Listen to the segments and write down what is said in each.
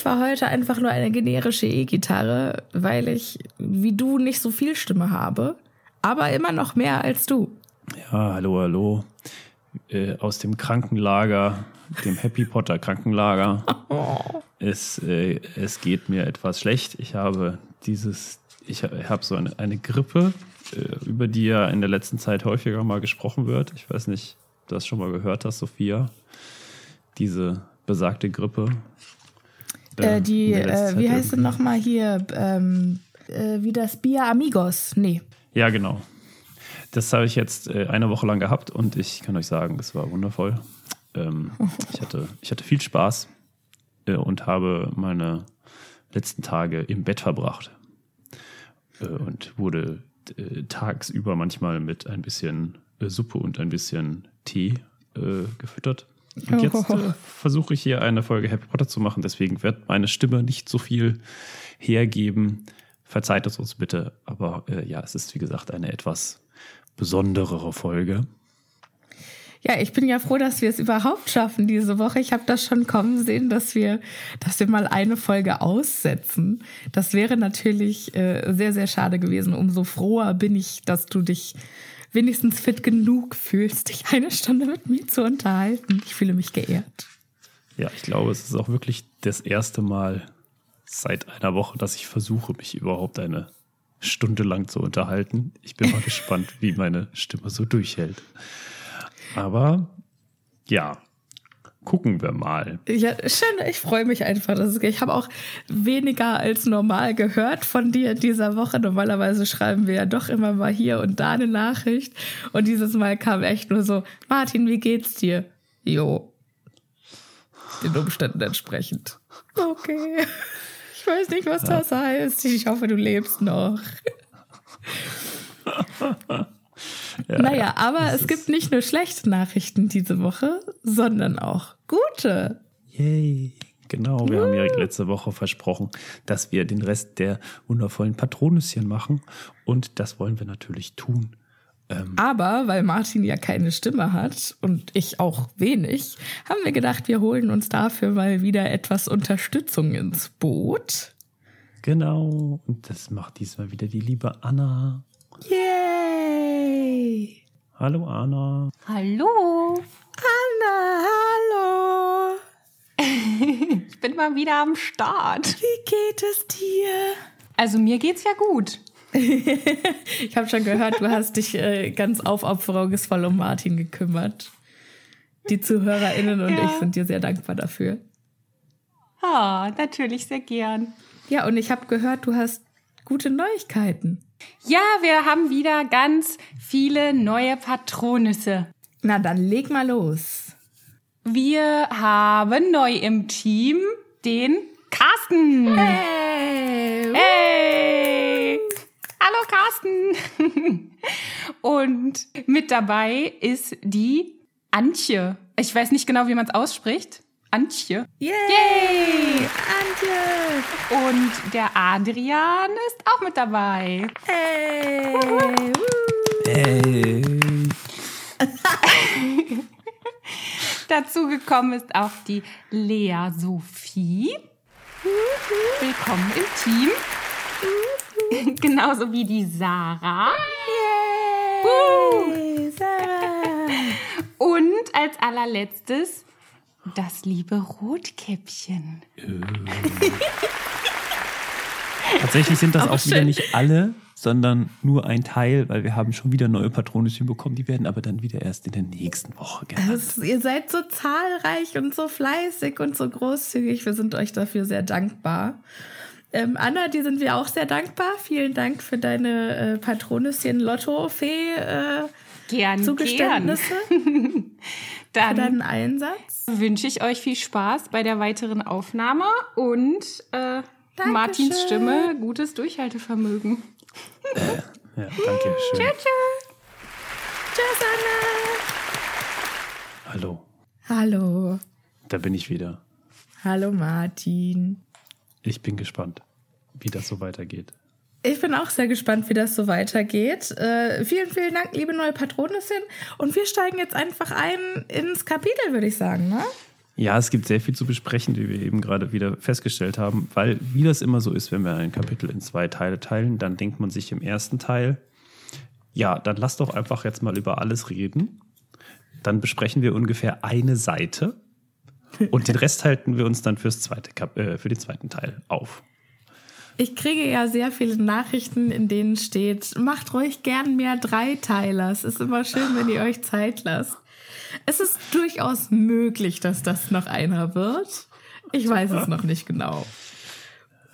Ich war heute einfach nur eine generische E-Gitarre, weil ich, wie du, nicht so viel Stimme habe, aber immer noch mehr als du. Ja, hallo, hallo. Äh, aus dem Krankenlager, dem Happy Potter Krankenlager. Oh. Es, äh, es geht mir etwas schlecht. Ich habe dieses, ich habe so eine, eine Grippe, äh, über die ja in der letzten Zeit häufiger mal gesprochen wird. Ich weiß nicht, du hast schon mal gehört hast, Sophia. Diese besagte Grippe, äh, die, äh, wie heißt sie nochmal hier? Ähm, äh, wie das Bier Amigos. Nee. Ja, genau. Das habe ich jetzt äh, eine Woche lang gehabt und ich kann euch sagen, es war wundervoll. Ähm, ich, hatte, ich hatte viel Spaß äh, und habe meine letzten Tage im Bett verbracht äh, und wurde tagsüber manchmal mit ein bisschen Suppe und ein bisschen Tee gefüttert. Und jetzt äh, versuche ich hier eine Folge Happy Potter zu machen, deswegen wird meine Stimme nicht so viel hergeben. Verzeiht es uns bitte, aber äh, ja, es ist wie gesagt eine etwas besonderere Folge. Ja, ich bin ja froh, dass wir es überhaupt schaffen diese Woche. Ich habe das schon kommen sehen, dass wir, dass wir mal eine Folge aussetzen. Das wäre natürlich äh, sehr, sehr schade gewesen. Umso froher bin ich, dass du dich wenigstens fit genug fühlst, dich eine Stunde mit mir zu unterhalten. Ich fühle mich geehrt. Ja, ich glaube, es ist auch wirklich das erste Mal seit einer Woche, dass ich versuche, mich überhaupt eine Stunde lang zu unterhalten. Ich bin mal gespannt, wie meine Stimme so durchhält. Aber ja, gucken wir mal. Ja, schön. Ich freue mich einfach. Dass es, ich habe auch weniger als normal gehört von dir in dieser Woche. Normalerweise schreiben wir ja doch immer mal hier und da eine Nachricht. Und dieses Mal kam echt nur so, Martin, wie geht's dir? Jo. Den Umständen entsprechend. Okay. Ich weiß nicht, was das heißt. Ich hoffe, du lebst noch. Ja, naja, aber es gibt nicht nur schlechte Nachrichten diese Woche, sondern auch gute. Yay. Genau, wir uh. haben ja letzte Woche versprochen, dass wir den Rest der wundervollen Patronüschen machen. Und das wollen wir natürlich tun. Ähm Aber weil Martin ja keine Stimme hat und ich auch wenig, haben wir gedacht, wir holen uns dafür mal wieder etwas Unterstützung ins Boot. Genau, und das macht diesmal wieder die liebe Anna. Yay! Hallo Anna. Hallo. Anna, hallo. ich bin mal wieder am Start. Wie geht es dir? Also mir geht's ja gut. ich habe schon gehört, du hast dich äh, ganz aufopferungsvoll um Martin gekümmert. Die ZuhörerInnen und ja. ich sind dir sehr dankbar dafür. Ah, natürlich sehr gern. Ja, und ich habe gehört, du hast gute Neuigkeiten. Ja, wir haben wieder ganz viele neue Patronüsse. Na, dann leg mal los. Wir haben neu im Team den Carsten. Hey! Hey! Hallo Carsten! Und mit dabei ist die Antje. Ich weiß nicht genau, wie man es ausspricht. Antje. Yay! Yay! Antje! Und der Adrian ist auch mit dabei. Hey! Hey! Dazu gekommen ist auch die Lea Sophie. Willkommen im Team. Genauso wie die Sarah. Yay! Sarah. Und als allerletztes das liebe Rotkäppchen. Tatsächlich sind das auch, auch wieder nicht alle, sondern nur ein Teil, weil wir haben schon wieder neue Patronüschen bekommen. Die werden aber dann wieder erst in der nächsten Woche genannt. Also, ihr seid so zahlreich und so fleißig und so großzügig. Wir sind euch dafür sehr dankbar. Ähm, Anna, dir sind wir auch sehr dankbar. Vielen Dank für deine äh, Patronüschen-Lotto-Fee. Äh, gern, Zugeständnisse. Gern. Dann für deinen Einsatz. Wünsche ich euch viel Spaß bei der weiteren Aufnahme und äh. Martins Stimme, gutes Durchhaltevermögen. Ja, danke schön. Tschüss, Anna. Hallo, Hallo. da bin ich wieder. Hallo, Martin. Ich bin gespannt, wie das so weitergeht. Ich bin auch sehr gespannt, wie das so weitergeht. Äh, vielen, vielen Dank, liebe neue Patronissin. Und wir steigen jetzt einfach ein ins Kapitel, würde ich sagen, ne? Ja, es gibt sehr viel zu besprechen, wie wir eben gerade wieder festgestellt haben, weil wie das immer so ist, wenn wir ein Kapitel in zwei Teile teilen, dann denkt man sich im ersten Teil, ja, dann lass doch einfach jetzt mal über alles reden. Dann besprechen wir ungefähr eine Seite und den Rest halten wir uns dann fürs zweite Kap äh, für den zweiten Teil auf. Ich kriege ja sehr viele Nachrichten, in denen steht, macht ruhig gern mehr Dreiteiler. Es ist immer schön, wenn ihr euch Zeit lasst. Es ist durchaus möglich, dass das noch einer wird. Ich weiß es noch nicht genau.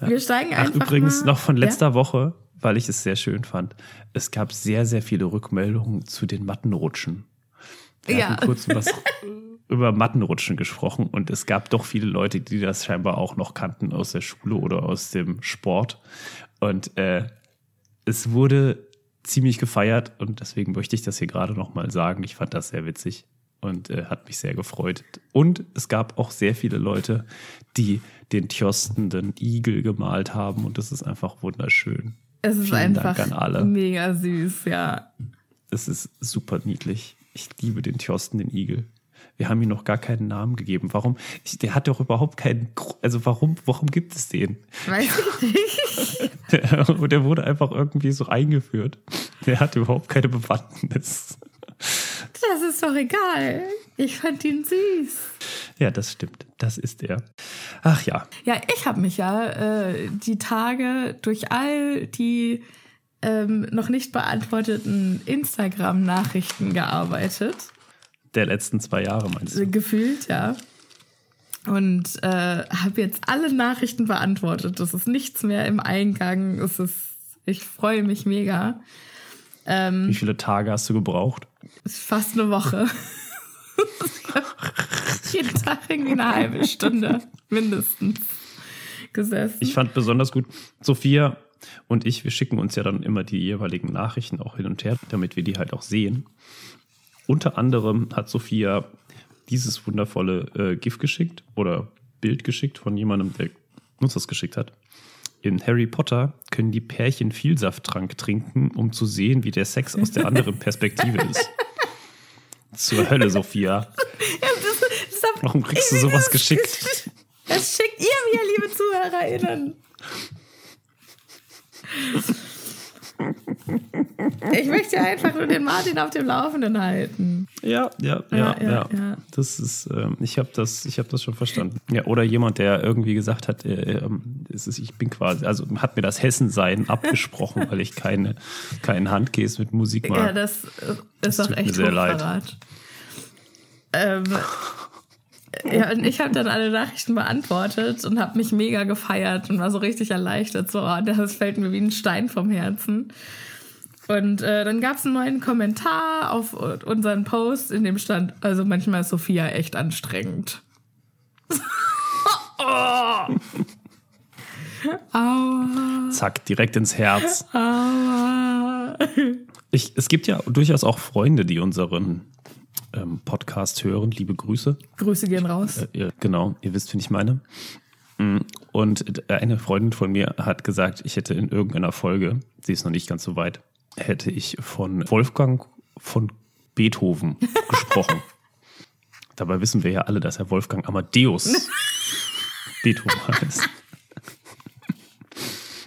Wir steigen Ach, einfach übrigens mal, noch von letzter Ja? Woche, weil ich es sehr schön fand. Es gab sehr, sehr viele Rückmeldungen zu den Mattenrutschen. Wir Ja. kurz was über Mattenrutschen gesprochen und es gab doch viele Leute, die das scheinbar auch noch kannten aus der Schule oder aus dem Sport. Und äh, es wurde ziemlich gefeiert und deswegen möchte ich das hier gerade nochmal sagen. Ich fand das sehr witzig und äh, hat mich sehr gefreut. Und es gab auch sehr viele Leute, die den tjostenden Igel gemalt haben und das ist einfach wunderschön. Es ist Vielen einfach Dank an alle. mega süß, ja. Es ist super niedlich. Ich liebe den Thorsten, den Igel. Wir haben ihm noch gar keinen Namen gegeben. Warum? Ich, der hat doch überhaupt keinen. Also warum? Warum gibt es den? Weiß ich nicht. Der, und der wurde einfach irgendwie so eingeführt. Der hat überhaupt keine Bewandtnis. Das ist doch egal. Ich fand ihn süß. Ja, das stimmt. Das ist er. Ach ja. Ja, ich habe mich ja äh, die Tage durch all die ähm, noch nicht beantworteten Instagram-Nachrichten gearbeitet. Der letzten zwei Jahre meinst du? Gefühlt, ja. Und äh, habe jetzt alle Nachrichten beantwortet. Es ist nichts mehr im Eingang. Es ist, ich freue mich mega. Wie viele Tage hast du gebraucht? Es ist fast eine Woche. Jeden Tag irgendwie eine halbe Stunde mindestens gesessen. Ich fand besonders gut, Sophia und ich, wir schicken uns ja dann immer die jeweiligen Nachrichten auch hin und her, damit wir die halt auch sehen. Unter anderem hat Sophia dieses wundervolle äh, GIF geschickt oder Bild geschickt von jemandem, der uns das geschickt hat. In Harry Potter können die Pärchen Vielsafttrank trinken, um zu sehen, wie der Sex aus der anderen Perspektive ist. Zur Hölle, Sophia. Ja, das, das hab Warum kriegst du sowas das- geschickt? Das schickt ihr mir, liebe ZuhörerInnen. Ich möchte einfach nur den Martin auf dem Laufenden halten. Ja, ja, ja, Ja, ja. ja, ja. Das ist, ähm, ich habe das, ich habe das schon verstanden. Ja, oder jemand, der irgendwie gesagt hat, äh, ähm, es ist, ich bin quasi, also hat mir das Hessensein abgesprochen, weil ich keine, keinen Handkäse mit Musik mag. Ja, das äh, ist doch tut mir echt sehr leid. Ähm, ja, und ich habe dann alle Nachrichten beantwortet und habe mich mega gefeiert und war so richtig erleichtert. So, oh, das fällt mir wie ein Stein vom Herzen. Und äh, dann gab es einen neuen Kommentar auf unseren Post, in dem stand, also manchmal ist Sophia echt anstrengend. oh. Aua, Zack, direkt ins Herz. aua. Ich, es gibt ja durchaus auch Freunde, die unseren ähm, Podcast hören. Liebe Grüße. Grüße gehen raus. Äh, genau, ihr wisst, wen ich meine. Mm, Und eine Freundin von mir hat gesagt, ich hätte in irgendeiner Folge, sie ist noch nicht ganz so weit, hätte ich von Wolfgang von Beethoven gesprochen. Dabei wissen wir ja alle, dass er Wolfgang Amadeus Beethoven heißt.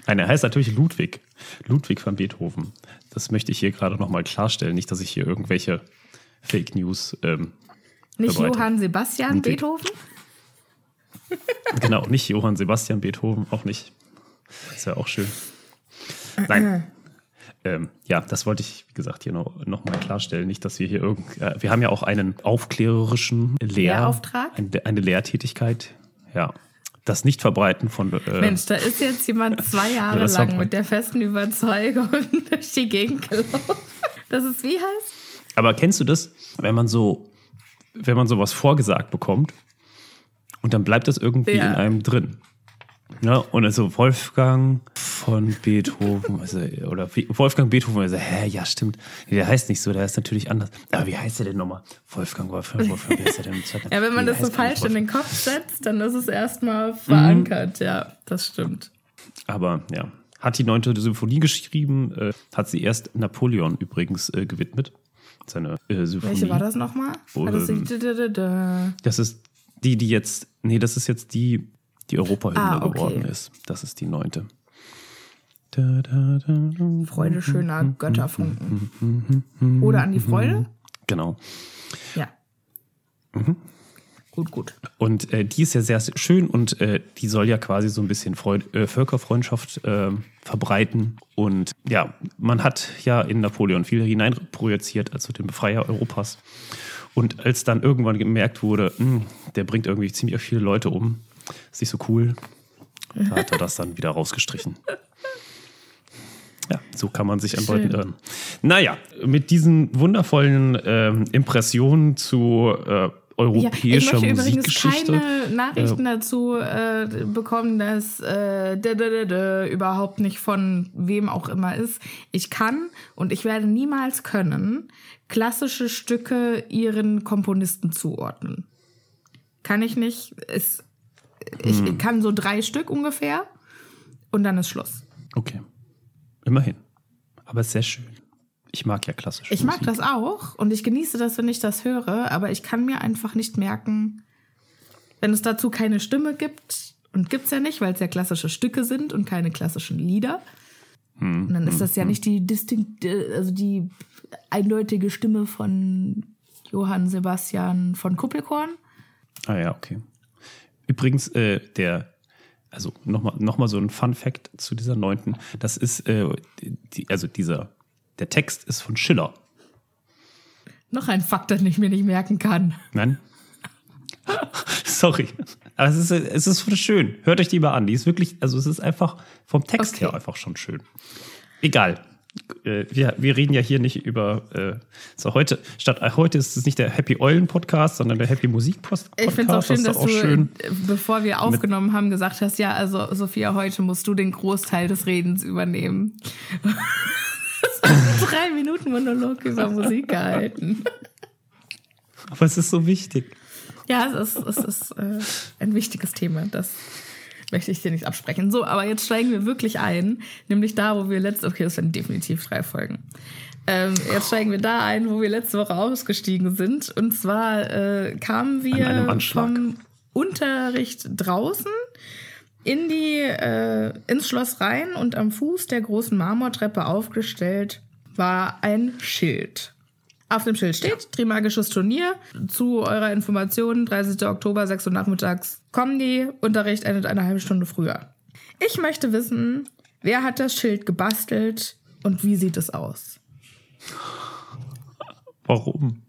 Nein, er heißt natürlich Ludwig. Ludwig van Beethoven. Das möchte ich hier gerade nochmal klarstellen. Nicht, dass ich hier irgendwelche Fake News ähm, Nicht verbreitet. Johann Sebastian. Beethoven? Genau, nicht Johann Sebastian Beethoven, auch nicht. Ist ja auch schön. Nein. Ähm, ja, das wollte ich, wie gesagt, hier noch, noch mal klarstellen. Nicht, dass wir hier irgend. Äh, wir haben ja auch einen aufklärerischen Lehr Lehrauftrag? Eine, eine Lehrtätigkeit. Ja. Das Nicht-Verbreiten von. Äh, Mensch, da ist jetzt jemand zwei Jahre lang mit der festen Überzeugung durch die Gegend gelaufen. Das ist wie heißt? Aber kennst du das, wenn man so, wenn man sowas vorgesagt bekommt und dann bleibt das irgendwie Ja. in einem drin? Ja, und also Wolfgang von Beethoven, also, oder Wolfgang Beethoven, also, hä, ja, stimmt. Der heißt nicht so, der ist natürlich anders. Aber wie heißt der denn nochmal? Wolfgang, Wolfgang, Wolfgang, wie heißt der denn? ja, wenn man nee, das so falsch in den Kopf setzt, dann ist es erstmal verankert. Mhm. Ja, das stimmt. Aber ja, hat die neunte Symphonie geschrieben, äh, hat sie erst Napoleon übrigens äh, gewidmet. Seine äh, Symphonie. Welche war das nochmal? War das, ähm, das ist die, die jetzt, nee, das ist jetzt die, die Europahymne ah, okay. geworden ist. Das ist die neunte. Freude schöner Götterfunken. Oder an die Freude? Genau. Ja. Mhm. Gut, gut. Und äh, die ist ja sehr schön und äh, die soll ja quasi so ein bisschen Freud, äh, Völkerfreundschaft äh, verbreiten. Und ja, man hat ja in Napoleon viel hineinprojiziert, also den Befreier Europas. Und als dann irgendwann gemerkt wurde, mh, hm, der bringt irgendwie ziemlich viele Leute um, ist nicht so cool, da hat er das dann wieder rausgestrichen. Ja, so kann man sich an Leuten irren. Naja, mit diesen wundervollen ähm, Impressionen zu äh, europäischer ja, ich möchte Musikgeschichte. übrigens keine Nachrichten äh, dazu äh, bekommen, dass äh, d -d -d überhaupt nicht von wem auch immer ist. Ich kann und ich werde niemals können klassische Stücke ihren Komponisten zuordnen. Kann ich nicht. Es, ich hm. kann so drei Stück ungefähr und dann ist Schluss. Okay. Immerhin. Aber sehr schön. Ich mag ja klassische Ich mag das auch und ich genieße das, wenn ich das höre, aber ich kann mir einfach nicht merken, wenn es dazu keine Stimme gibt, und gibt es ja nicht, weil es ja klassische Stücke sind und keine klassischen Lieder. Hm, und dann ist hm, das ja hm. nicht die distinkte, also die eindeutige Stimme von Johann Sebastian von Kuppelkorn. Ah ja, okay. Übrigens, äh, der, also nochmal noch mal so ein Fun Fact zu dieser neunten, das ist, äh, die, also dieser der Text ist von Schiller. Noch ein Fakt, den ich mir nicht merken kann. Nein. Sorry. Aber es ist, es ist schön. Hört euch die mal an. Die ist wirklich, also es ist einfach vom Text okay. her einfach schon schön. Egal. Äh, wir, wir reden ja hier nicht über äh, so heute statt heute ist es nicht der Happy Eulen Podcast, sondern der Happy Musik Podcast. Ich finde es auch schön, dass auch du schön bevor wir aufgenommen haben gesagt hast, ja, also Sophia, heute musst du den Großteil des Redens übernehmen. drei Minuten Monolog über Musik gehalten. Aber es ist so wichtig. Ja, es ist, es ist äh, ein wichtiges Thema. Das möchte ich dir nicht absprechen. So, aber jetzt steigen wir wirklich ein, nämlich da, wo wir letzte, okay, das sind definitiv drei Folgen. Ähm, jetzt steigen wir da ein, wo wir letzte Woche ausgestiegen sind. Und zwar äh, kamen wir vom Unterricht draußen in die, äh, ins Schloss rein und am Fuß der großen Marmortreppe aufgestellt war ein Schild. Auf dem Schild steht Trimagisches Turnier. Zu eurer Information, 30. Oktober, 6 Uhr nachmittags kommen die. Unterricht endet eine halbe Stunde früher. Ich möchte wissen, wer hat das Schild gebastelt und wie sieht es aus? Warum?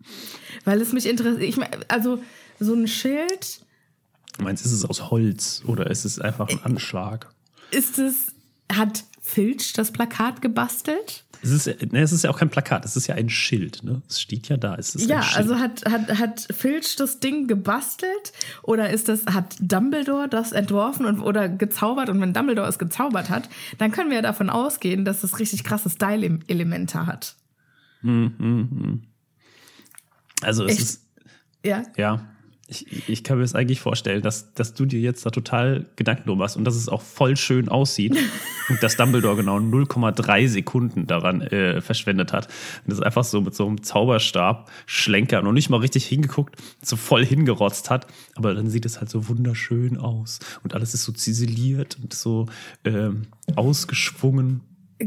Weil es mich interessiert. Ich mein, also, so ein Schild. Du meinst, ist es aus Holz oder ist es einfach ein Anschlag? Ist es. Hat Filch das Plakat gebastelt? Es ist, ne, es ist ja auch kein Plakat, es ist ja ein Schild. Ne? Es steht ja da. Es ist ja, also hat, hat, hat Filch das Ding gebastelt oder ist das, hat Dumbledore das entworfen und, oder gezaubert? Und wenn Dumbledore es gezaubert hat, dann können wir ja davon ausgehen, dass es richtig krasse Style-Elemente hat. Hm, hm, hm. Also es Echt? ist. Ja. Ja ich, ich kann mir das eigentlich vorstellen, dass, dass du dir jetzt da total Gedanken drum machst und dass es auch voll schön aussieht und dass Dumbledore genau 0,3 Sekunden daran äh, verschwendet hat. Und das einfach so mit so einem Zauberstab schlenkern und nicht mal richtig hingeguckt, so voll hingerotzt hat. Aber dann sieht es halt so wunderschön aus und alles ist so ziseliert und so ähm, ausgeschwungen.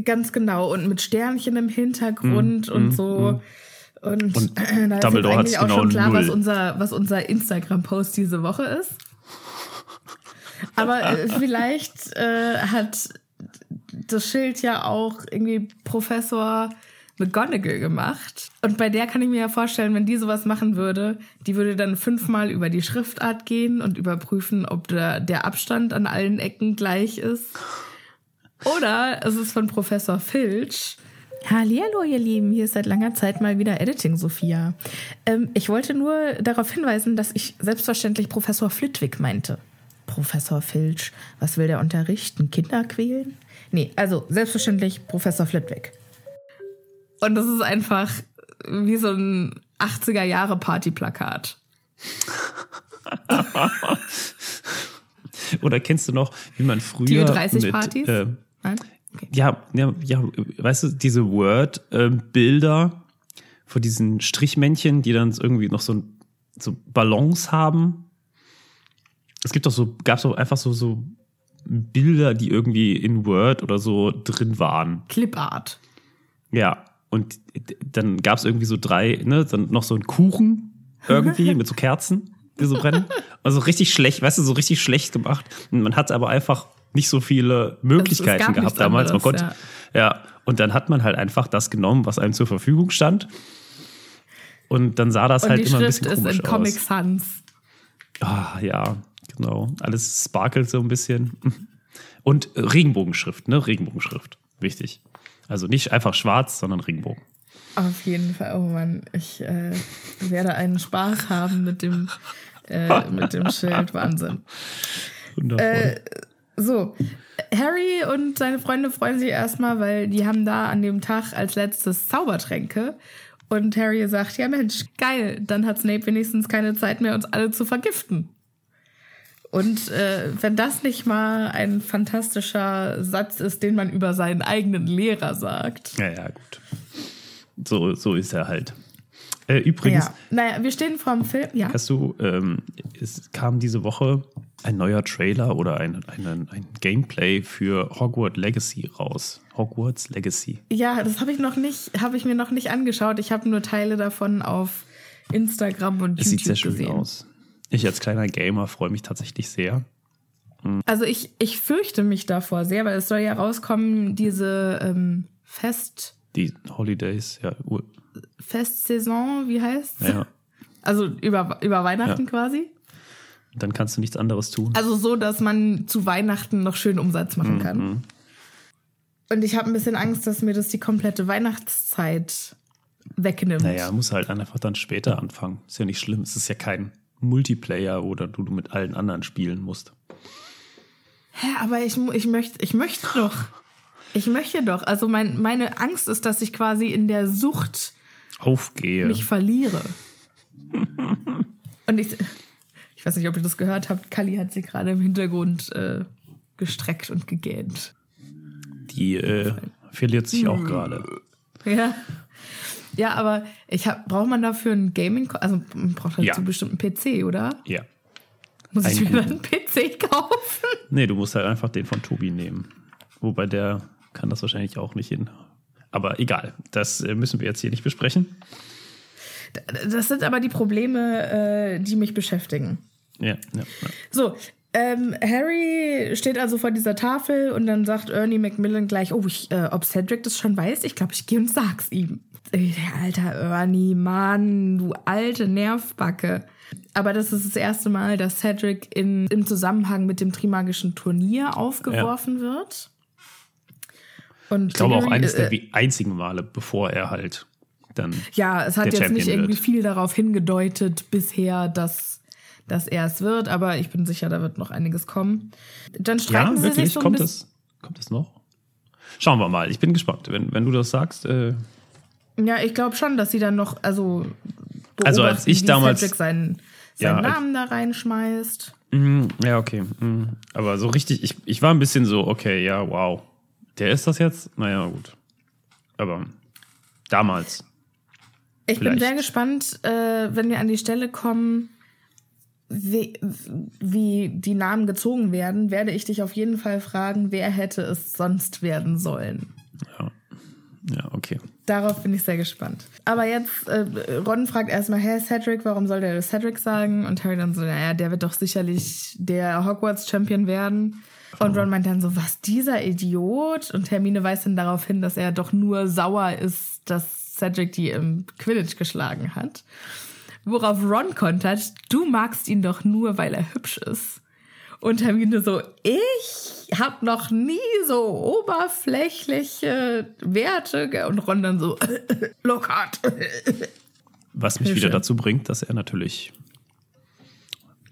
Ganz genau und mit Sternchen im Hintergrund mm, und mm, so. Mm. Und, und äh, da ist eigentlich auch genau schon klar, null. was unser, was unser Instagram-Post diese Woche ist. Aber äh, vielleicht äh, hat das Schild ja auch irgendwie Professor McGonagall gemacht. Und bei der kann ich mir ja vorstellen, wenn die sowas machen würde, die würde dann fünfmal über die Schriftart gehen und überprüfen, ob der, der Abstand an allen Ecken gleich ist. Oder es ist von Professor Filch Hallo, ihr Lieben, hier ist seit langer Zeit mal wieder Editing Sophia. Ähm, ich wollte nur darauf hinweisen, dass ich selbstverständlich Professor Flitwick meinte. Professor Filch, was will der unterrichten? Kinder quälen? Nee, also selbstverständlich Professor Flitwick. Und das ist einfach wie so ein 80er Jahre Partyplakat. Oder kennst du noch, wie man früher Die 30 Partys? Äh, Nein? Okay. Ja, ja, ja, weißt du, diese Word-Bilder von diesen Strichmännchen, die dann irgendwie noch so, so Ballons haben. Es gibt doch so, gab so einfach so, so Bilder, die irgendwie in Word oder so drin waren. Clipart. Ja, und dann gab es irgendwie so drei, ne, dann noch so einen Kuchen irgendwie mit so Kerzen, die so brennen. Also richtig schlecht, weißt du, so richtig schlecht gemacht. Und man hat aber einfach nicht so viele Möglichkeiten gab gehabt damals. Man anderes, konnte, ja. und dann hat man halt einfach das genommen, was einem zur Verfügung stand. Und dann sah das Und halt immer ein Schrift bisschen ist komisch in Comic aus. Sans. Ah, ja, genau. Alles sparkelt so ein bisschen. Und Regenbogenschrift, ne? Regenbogenschrift. Wichtig. Also nicht einfach schwarz, sondern Regenbogen. Auf jeden Fall. Oh Mann, ich äh, werde einen Spaß haben mit dem, äh, mit dem Schild. Wahnsinn. Wundervoll. Äh, So, Harry und seine Freunde freuen sich erstmal, weil die haben da an dem Tag als letztes Zaubertränke. Und Harry sagt, ja Mensch, geil, dann hat Snape wenigstens keine Zeit mehr, uns alle zu vergiften. Und äh, wenn das nicht mal ein fantastischer Satz ist, den man über seinen eigenen Lehrer sagt. Ja, ja, gut. So, so ist er halt. Äh, übrigens, Ja, naja, wir stehen vor dem Film. Ja. hast du, ähm, es kam diese Woche ein neuer Trailer oder ein, ein, ein Gameplay für Hogwarts Legacy raus. Hogwarts Legacy. Ja, das habe ich noch nicht, habe ich mir noch nicht angeschaut. Ich habe nur Teile davon auf Instagram und Es YouTube sieht sehr schön gesehen. aus. Ich als kleiner Gamer freue mich tatsächlich sehr. Also ich, ich fürchte mich davor sehr, weil es soll ja rauskommen, diese ähm, Fest, Die Holidays, ja, Festsaison, wie heißt ja. Also über, über Weihnachten Ja. quasi. Dann kannst du nichts anderes tun. Also so, dass man zu Weihnachten noch schön Umsatz Mhm, machen kann. Und ich habe ein bisschen Angst, dass mir das die komplette Weihnachtszeit wegnimmt. Naja, muss halt einfach dann später anfangen. Ist ja nicht schlimm. Es ist ja kein Multiplayer oder du mit allen anderen spielen musst. Hä, aber ich, ich, möchte, ich möchte doch. Ich möchte doch. Also mein, meine Angst ist, dass ich quasi in der Sucht Aufgehe. mich verliere. Und ich, ich weiß nicht, ob ihr das gehört habt, Kali hat sie gerade im Hintergrund äh, gestreckt und gegähnt. Die äh, verliert sich auch gerade. Ja. Ja, aber ich hab, braucht man dafür ein Gaming, also man braucht dazu Ja. bestimmt einen PC, oder? Ja. Muss ich Einen mir einen PC kaufen? Nee, du musst halt einfach den von Tobi nehmen. Wobei der kann das wahrscheinlich auch nicht hin. Aber egal, das äh, müssen wir jetzt hier nicht besprechen. Das sind aber die Probleme, äh, die mich beschäftigen. Ja, ja, ja. So, ähm, Harry steht also vor dieser Tafel und dann sagt Ernie Macmillan gleich, oh, ich, äh, ob Cedric das schon weiß? Ich glaube, ich gehe und sag's ihm. Alter Ernie, Mann, du alte Nervbacke. Aber das ist das erste Mal, dass Cedric in, im Zusammenhang mit dem Trimagischen Turnier aufgeworfen wird. Und Ich glaube auch eines äh, der einzigen Male, bevor er halt dann. Ja, es hat jetzt Champion nicht irgendwie wird. viel darauf hingedeutet bisher, dass, dass er es wird, aber ich bin sicher, da wird noch einiges kommen. Dann Ja, streiten sie sich wirklich? so ein Kommt bisschen. es, kommt es noch? Schauen wir mal. Ich bin gespannt. Wenn, wenn du das sagst, äh, Ja, ich glaube schon, dass sie dann noch, also Also als ich damals- Cedric seinen, Ja, seinen als- Namen da reinschmeißt. Mm, Ja, okay. Mm. Aber so richtig, ich, ich war ein bisschen so, okay, ja, wow. Der ist das jetzt? Naja, gut. Aber damals. Ich bin Vielleicht. sehr gespannt, äh, wenn wir an die Stelle kommen, wie, wie die Namen gezogen werden, werde ich dich auf jeden Fall fragen, wer hätte es sonst werden sollen. Ja, ja okay. Darauf bin ich sehr gespannt. Aber jetzt, äh, Ron fragt erstmal, hä, Cedric, warum soll der Cedric sagen? Und Harry dann so, naja, der wird doch sicherlich der Hogwarts-Champion werden. Und Ron meint dann so, was, dieser Idiot? Und Hermine weist dann darauf hin, dass er doch nur sauer ist, dass Cedric die im Quidditch geschlagen hat. Worauf Ron kontert, du magst ihn doch nur, weil er hübsch ist. Und Hermine so, ich hab noch nie so oberflächliche Werte. ge-" Und Ron dann so, Lockhart. Was mich Sehr wieder dazu bringt, dass er natürlich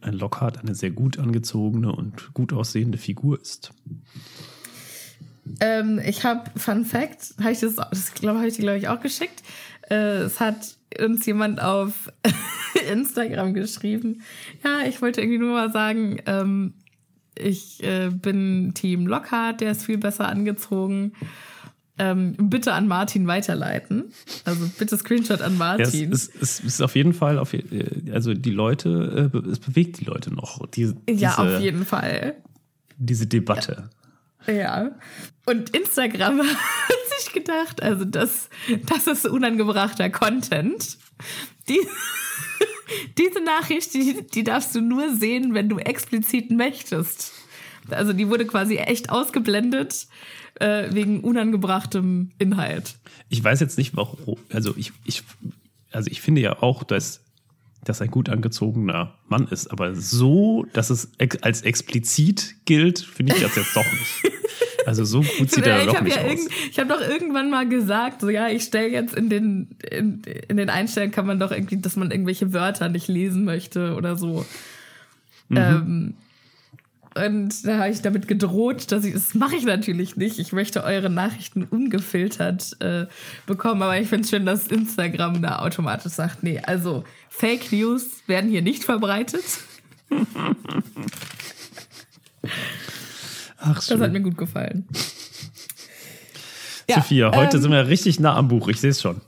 ein Lockhart eine sehr gut angezogene und gut aussehende Figur ist. Ähm, ich habe Fun Fact, habe ich das, das glaube habe ich glaube ich auch geschickt. Äh, es hat uns jemand auf Instagram geschrieben. Ja, ich wollte irgendwie nur mal sagen, ähm, ich äh, bin Team Lockhart, der ist viel besser angezogen. Ähm, bitte an Martin weiterleiten. Also bitte Screenshot an Martin. Ja, es, es, es, ist auf jeden Fall, auf, also die Leute, äh, es bewegt die Leute noch. Die, ja, diese, auf jeden Fall. Diese Debatte. Ja. ja. Und Instagram hat sich gedacht, also das, das ist unangebrachter Content. Die, diese Nachricht, die, die darfst du nur sehen, wenn du explizit möchtest. Also die wurde quasi echt ausgeblendet äh, wegen unangebrachtem Inhalt. Ich weiß jetzt nicht, warum. Also ich, ich, also ich finde ja auch, dass das ein gut angezogener Mann ist, aber so, dass es ex als explizit gilt, finde ich das jetzt doch nicht. Also so gut sieht er doch nicht ja aus. Ich habe doch irgendwann mal gesagt, so ja, ich stelle jetzt in den in, in den Einstellungen kann man doch irgendwie, dass man irgendwelche Wörter nicht lesen möchte oder so. Mhm. Ähm, und da habe ich damit gedroht, dass ich, das mache ich natürlich nicht. Ich möchte eure Nachrichten ungefiltert äh, bekommen, aber ich finde es schön, dass Instagram da automatisch sagt, nee, also Fake News werden hier nicht verbreitet. Ach, schön. Das hat mir gut gefallen. Sophia, heute ähm, sind wir richtig nah am Buch, ich sehe es schon.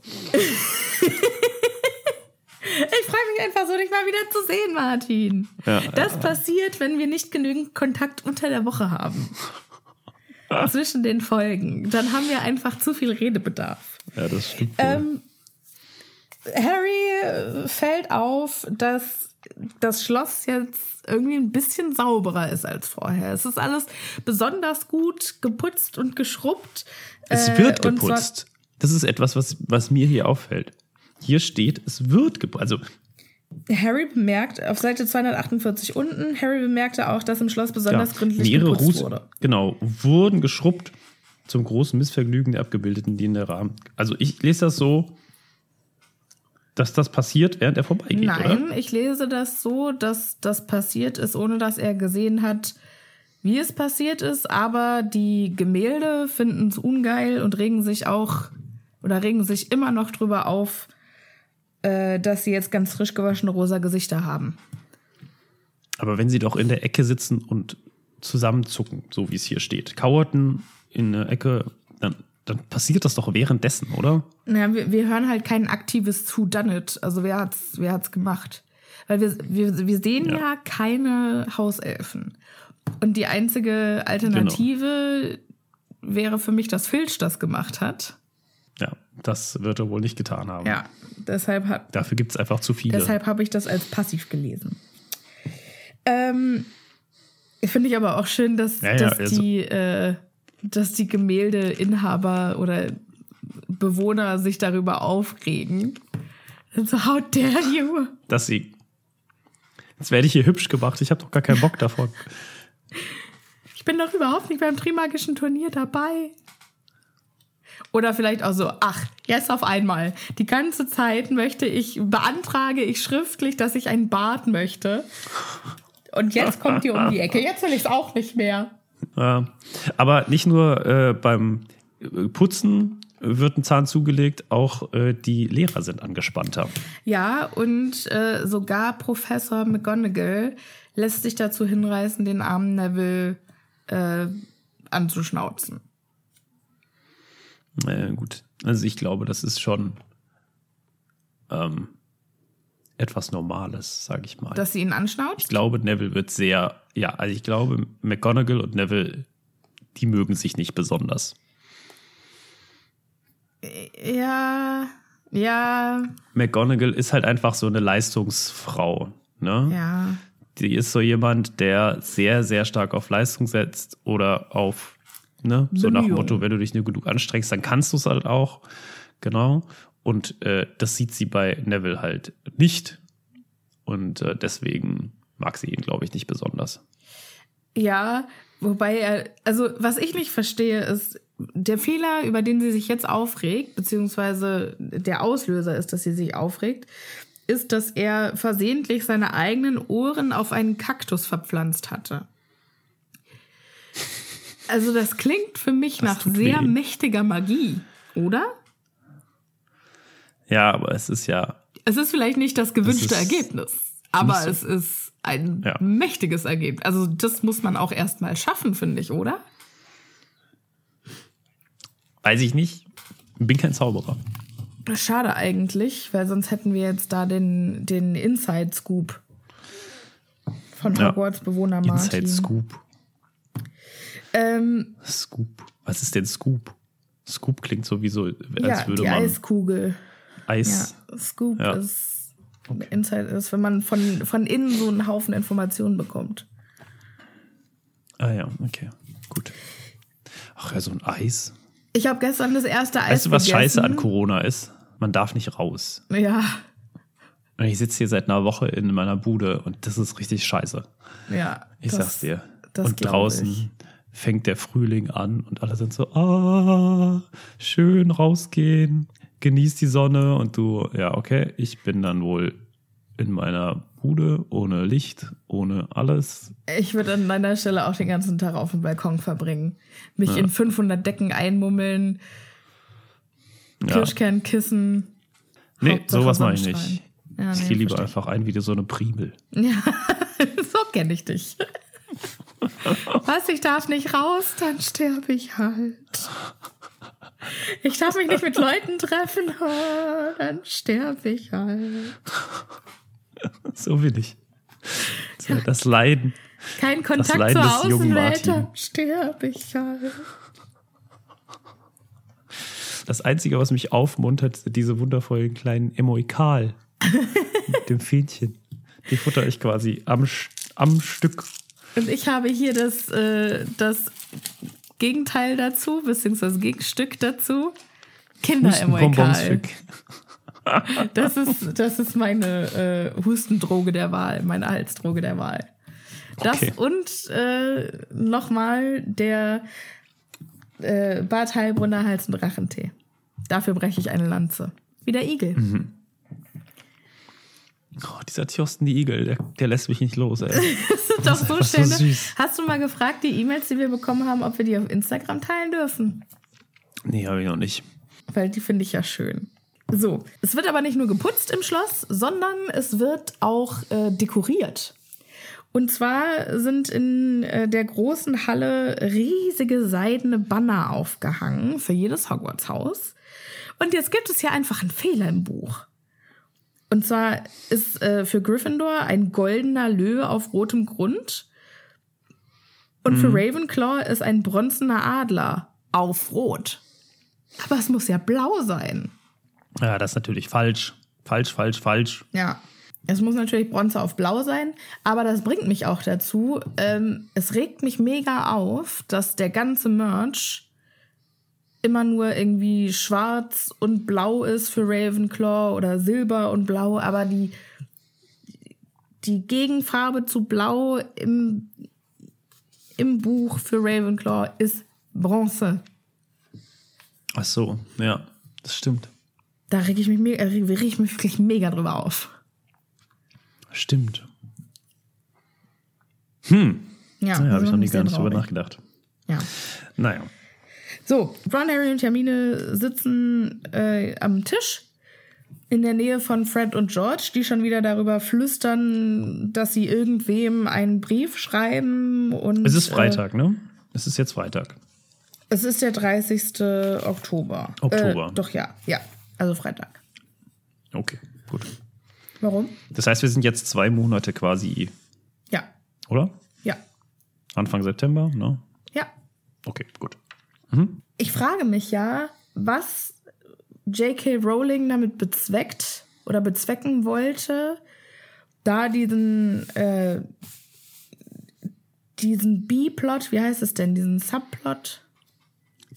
einfach so, dich mal wieder zu sehen, Martin. Ja, das ja. passiert, wenn wir nicht genügend Kontakt unter der Woche haben. Zwischen den Folgen. Dann haben wir einfach zu viel Redebedarf. Ja, das stimmt. Ähm, Harry fällt auf, dass das Schloss jetzt irgendwie ein bisschen sauberer ist als vorher. Es ist alles besonders gut geputzt und geschrubbt. Es wird äh, geputzt. Das ist etwas, was, was mir hier auffällt. Hier steht, es wird geputzt. Also Harry bemerkt, auf Seite 248 unten, Harry bemerkte auch, dass im Schloss besonders ja, gründlich geputzt Ruß, wurde. Genau, wurden geschrubbt zum großen Missvergnügen der Abgebildeten, die in der Rahmen. Also ich lese das so, dass das passiert, während er vorbeigeht. Nein, oder? ich lese das so, dass das passiert ist, ohne dass er gesehen hat, wie es passiert ist. Aber die Gemälde finden es ungeil und regen sich auch oder regen sich immer noch drüber auf, äh, dass sie jetzt ganz frisch gewaschene rosa Gesichter haben. Aber wenn sie doch in der Ecke sitzen und zusammenzucken, so wie es hier steht, kauerten in der Ecke, dann, dann passiert das doch währenddessen, oder? Naja, wir, wir hören halt kein aktives Who Done It. Also wer hat's, wer hat's gemacht? Weil wir, wir, wir sehen ja. ja keine Hauselfen. Und die einzige Alternative genau. wäre für mich, dass Filch das gemacht hat. Das wird er wohl nicht getan haben. Ja, deshalb hat. Dafür gibt es einfach zu viele. Deshalb habe ich das als passiv gelesen. Ähm, Finde ich aber auch schön, dass, ja, ja, dass, also. die, äh, dass die Gemäldeinhaber oder Bewohner sich darüber aufregen. So, how dare you? Dass sie. Jetzt werde ich hier hübsch gemacht. Ich habe doch gar keinen Bock davon. Ich bin doch überhaupt nicht beim Trimagischen Turnier dabei. Oder vielleicht auch so, ach, jetzt auf einmal. Die ganze Zeit möchte ich, beantrage ich schriftlich, dass ich einen Bart möchte. Und jetzt kommt ihr um die Ecke. Jetzt will ich es auch nicht mehr. Ja, aber nicht nur äh, beim Putzen wird ein Zahn zugelegt, auch äh, die Lehrer sind angespannter. Ja, und äh, sogar Professor McGonagall lässt sich dazu hinreißen, den armen Neville äh, anzuschnauzen. Naja, gut. Also ich glaube, das ist schon ähm, etwas Normales, sage ich mal. Dass sie ihn anschnauzt? Ich glaube, Neville wird sehr, ja, also ich glaube, McGonagall und Neville, die mögen sich nicht besonders. Ja, ja. McGonagall ist halt einfach so eine Leistungsfrau, ne? Ja. Die ist so jemand, der sehr, sehr stark auf Leistung setzt oder auf Ne? So nach dem Motto, wenn du dich nur genug anstrengst, dann kannst du es halt auch. Genau. Und äh, das sieht sie bei Neville halt nicht. Und äh, deswegen mag sie ihn, glaube ich, nicht besonders. Ja, wobei er, also was ich nicht verstehe, ist, der Fehler, über den sie sich jetzt aufregt, beziehungsweise der Auslöser ist, dass sie sich aufregt, ist, dass er versehentlich seine eigenen Ohren auf einen Kaktus verpflanzt hatte. Also das klingt für mich Das nach sehr weh. mächtiger Magie, oder? Ja, aber es ist ja. Es ist vielleicht nicht das gewünschte ist Ergebnis, aber so. es ist ein Ja. mächtiges Ergebnis. Also das muss man auch erstmal schaffen, finde ich, oder? Weiß ich nicht. Bin kein Zauberer. Schade eigentlich, weil sonst hätten wir jetzt da den, den Inside-Scoop von Ja. Hogwarts Bewohner Martin. Inside Scoop. Ähm, Scoop. Was ist denn Scoop? Scoop klingt so wie so, als ja, würde die man Eiskugel. Ja, Eis. Scoop Ja. ist Inside ist, wenn man von, von innen so einen Haufen Informationen bekommt. Ah ja, okay. Gut. Ach ja, so ein Eis. Ich habe gestern das erste Eis Weißt du, was gegessen. scheiße an Corona ist? Man darf nicht raus. Ja, Und ich sitze hier seit einer Woche in meiner Bude und das ist richtig scheiße. ja. Ich das- sag's dir. das und draußen ich. Fängt der Frühling an und alle sind so, ah, schön rausgehen, genieß die Sonne und du, ja, okay, ich bin dann wohl in meiner Bude ohne Licht, ohne alles. Ich würde an deiner Stelle auch den ganzen Tag auf dem Balkon verbringen. Mich Ja. in 500 Decken einmummeln, Ja. Kirschkern kissen. Nee, sowas mache ich nicht. Ja, ich nee, gehe lieber einfach ein wie so eine Primel. Ja, so kenne ich dich. Was, ich darf nicht raus, dann sterbe ich halt. Ich darf mich nicht mit Leuten treffen, oh, dann sterbe ich halt. So will ich. So, Das Leiden. Kein Kontakt Leiden zur Außenwelt, dann sterbe ich halt. Das Einzige, was mich aufmuntert, sind diese wundervollen kleinen Emoikal mit dem Fähnchen. Die futter ich quasi am, am Stück. Und ich habe hier das, äh, das Gegenteil dazu, beziehungsweise Gegenstück dazu. Kinderemoikal. Hustenbonbonstück. Das ist, das ist meine äh, Hustendroge der Wahl, meine Halsdroge der Wahl. Das Okay. und äh, nochmal der äh, Bad Heilbrunner Hals- und Drachentee. Dafür breche ich eine Lanze. Wie der Igel. Mhm. Oh, dieser Thorsten die Igel, der, der lässt mich nicht los, ey. Das ist doch so so schön. ne? süß. Hast du mal gefragt, die E-Mails, die wir bekommen haben, ob wir die auf Instagram teilen dürfen? Nee, habe ich noch nicht. Weil die finde ich ja schön. So, es wird aber nicht nur geputzt im Schloss, sondern es wird auch äh, dekoriert. Und zwar sind in äh, der großen Halle riesige seidene Banner aufgehangen für jedes Hogwarts-Haus. Und jetzt gibt es hier einfach einen Fehler im Buch. Und zwar ist äh, für Gryffindor ein goldener Löwe auf rotem Grund. Und für Ravenclaw ist ein bronzener Adler auf rot. Aber es muss ja blau sein. Ja, das ist natürlich falsch. Falsch, falsch, falsch. Ja. Es muss natürlich Bronze auf Blau sein, aber das bringt mich auch dazu. Ähm, es regt mich mega auf, dass der ganze Merch immer nur irgendwie schwarz und blau ist für Ravenclaw oder silber und blau, aber die, die Gegenfarbe zu blau im, im Buch für Ravenclaw ist Bronze. Ach so, ja, das stimmt. Da reg ich mich, äh, reg ich mich wirklich mega drüber auf. Stimmt. Hm. Ja, Naja, habe ich noch nie gar nicht drüber nachgedacht. Ja. Naja. So, Ron, Harry und Hermine sitzen äh, am Tisch in der Nähe von Fred und George, die schon wieder darüber flüstern, dass sie irgendwem einen Brief schreiben und Es ist Äh, Freitag, ne? Es ist jetzt Freitag. es ist der 30. Oktober. Oktober. Äh, doch ja, ja, also Freitag. Okay, gut. Warum? Das heißt, wir sind jetzt zwei Monate quasi, Ja, oder? ja, Anfang September, ne? ja. Okay, gut. Ich frage mich ja, was J.K. Rowling damit bezweckt oder bezwecken wollte, da diesen, äh, diesen B-Plot, wie heißt es denn, diesen Subplot,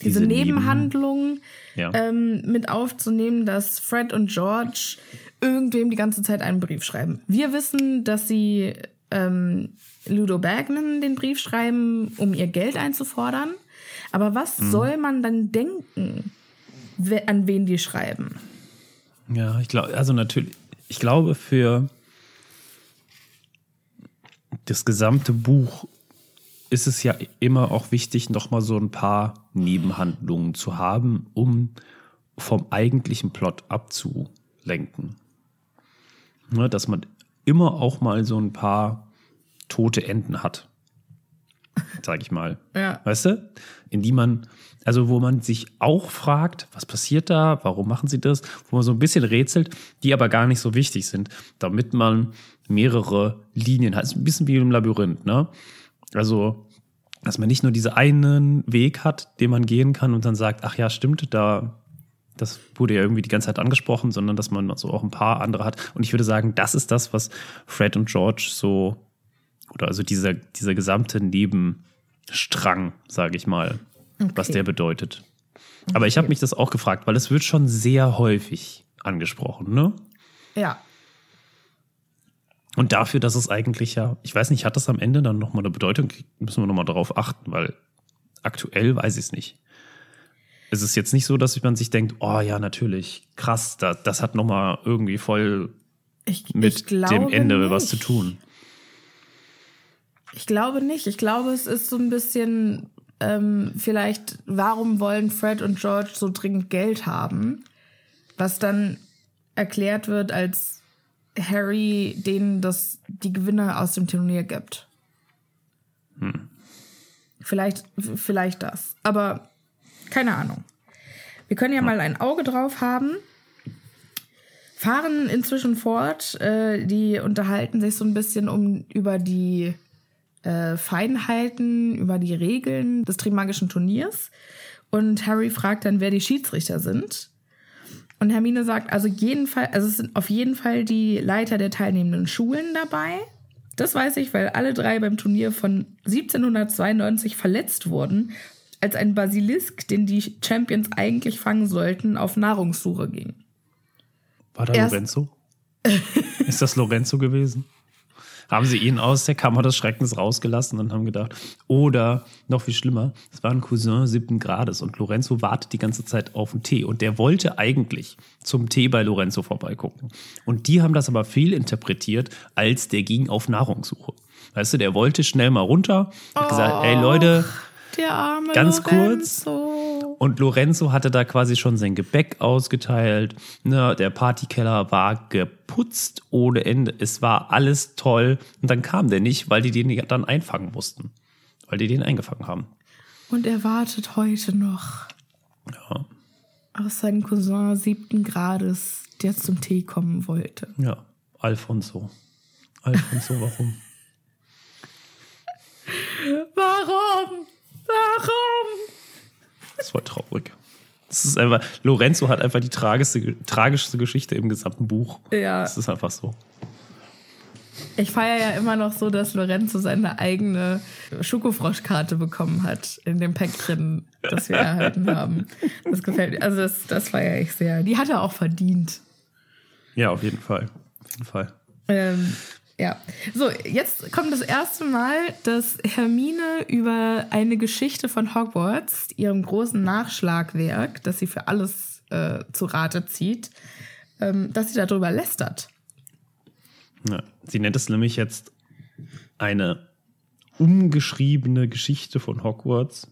diese, Diese Neben- Nebenhandlung Ja. ähm, mit aufzunehmen, dass Fred und George irgendwem die ganze Zeit einen Brief schreiben. Wir wissen, dass sie ähm, Ludo Bagman den Brief schreiben, um ihr Geld einzufordern. Aber was Mhm. soll man dann denken, an wen die schreiben? Ja, ich glaube, also natürlich, ich glaube, für das gesamte Buch ist es ja immer auch wichtig, nochmal so ein paar Nebenhandlungen zu haben, um vom eigentlichen Plot abzulenken. Ne, dass man immer auch mal so ein paar tote Enden hat. Sag ich mal. Ja. Weißt du? In die man, also wo man sich auch fragt, was passiert da, warum machen sie das, wo man so ein bisschen rätselt, die aber gar nicht so wichtig sind, damit man mehrere Linien hat. Ist ein bisschen wie im Labyrinth, ne? Also, dass man nicht nur diesen einen Weg hat, den man gehen kann und dann sagt, ach ja, stimmt, da, das wurde ja irgendwie die ganze Zeit angesprochen, sondern dass man so auch ein paar andere hat. Und ich würde sagen, das ist das, was Fred und George so, oder also dieser, dieser gesamte Nebenstrang, sage ich mal, was Okay. der bedeutet. Aber ich habe mich das auch gefragt, weil es wird schon sehr häufig angesprochen, ne? Ja. Und dafür, dass es eigentlich ja, ich weiß nicht, hat das am Ende dann nochmal eine Bedeutung? Müssen wir nochmal darauf achten, weil aktuell weiß ich es nicht. Es ist jetzt nicht so, dass man sich denkt, oh ja, natürlich, krass, das, das hat nochmal irgendwie voll Ich, mit ich dem Ende nicht. was zu tun. Ich glaube nicht. Ich glaube, es ist so ein bisschen ähm, vielleicht, warum wollen Fred und George so dringend Geld haben? Was dann erklärt wird, als Harry denen das, die Gewinne aus dem Turnier gibt. Vielleicht, vielleicht das. Aber keine Ahnung. Wir können ja mal ein Auge drauf haben. Fahren inzwischen fort. Äh, die unterhalten sich so ein bisschen um über die äh, Feinheiten, über die Regeln des Trimagischen Turniers. Und Harry fragt dann, wer die Schiedsrichter sind. Und Hermine sagt, also jeden Fall, also es sind auf jeden Fall die Leiter der teilnehmenden Schulen dabei. Das weiß ich, weil alle drei beim Turnier von 1792 verletzt wurden, als ein Basilisk, den die Champions eigentlich fangen sollten, auf Nahrungssuche ging. War da Erst- Lorenzo? Ist das Lorenzo gewesen? Haben sie ihn aus der Kammer des Schreckens rausgelassen und haben gedacht, oder noch viel schlimmer, es war ein Cousin siebten Grades und Lorenzo wartet die ganze Zeit auf den Tee und der wollte eigentlich zum Tee bei Lorenzo vorbeigucken. Und die haben das aber viel interpretiert, als der ging auf Nahrungssuche. Weißt du, der wollte schnell mal runter, hat gesagt, ey Leute, Der arme Ganz kurz. Und Lorenzo hatte da quasi schon sein Gebäck ausgeteilt. Ne, der Partykeller war geputzt ohne Ende. Es war alles toll. Und dann kam der nicht, weil die den ja dann einfangen mussten. Weil die den eingefangen haben. Und er wartet heute noch Ja. auf seinen Cousin siebten Grades, der zum Tee kommen wollte. Ja. Alfonso. Alfonso, warum? Warum? Warum? Das war traurig. Das ist einfach, Lorenzo hat einfach die tragischste, tragischste Geschichte im gesamten Buch. Ja. Das ist einfach so. Ich feiere ja immer noch so, dass Lorenzo seine eigene Schokofroschkarte bekommen hat in dem Päckchen, das wir erhalten haben. Das gefällt mir. Also das, das feiere ich sehr. Die hat er auch verdient. Ja, auf jeden Fall. Auf jeden Fall. Ähm, ja. So, jetzt kommt das erste Mal, dass Hermine über eine Geschichte von Hogwarts, ihrem großen Nachschlagwerk, das sie für alles äh, zu Rate zieht, ähm, dass sie darüber lästert. Ja, sie nennt es nämlich jetzt eine umgeschriebene Geschichte von Hogwarts.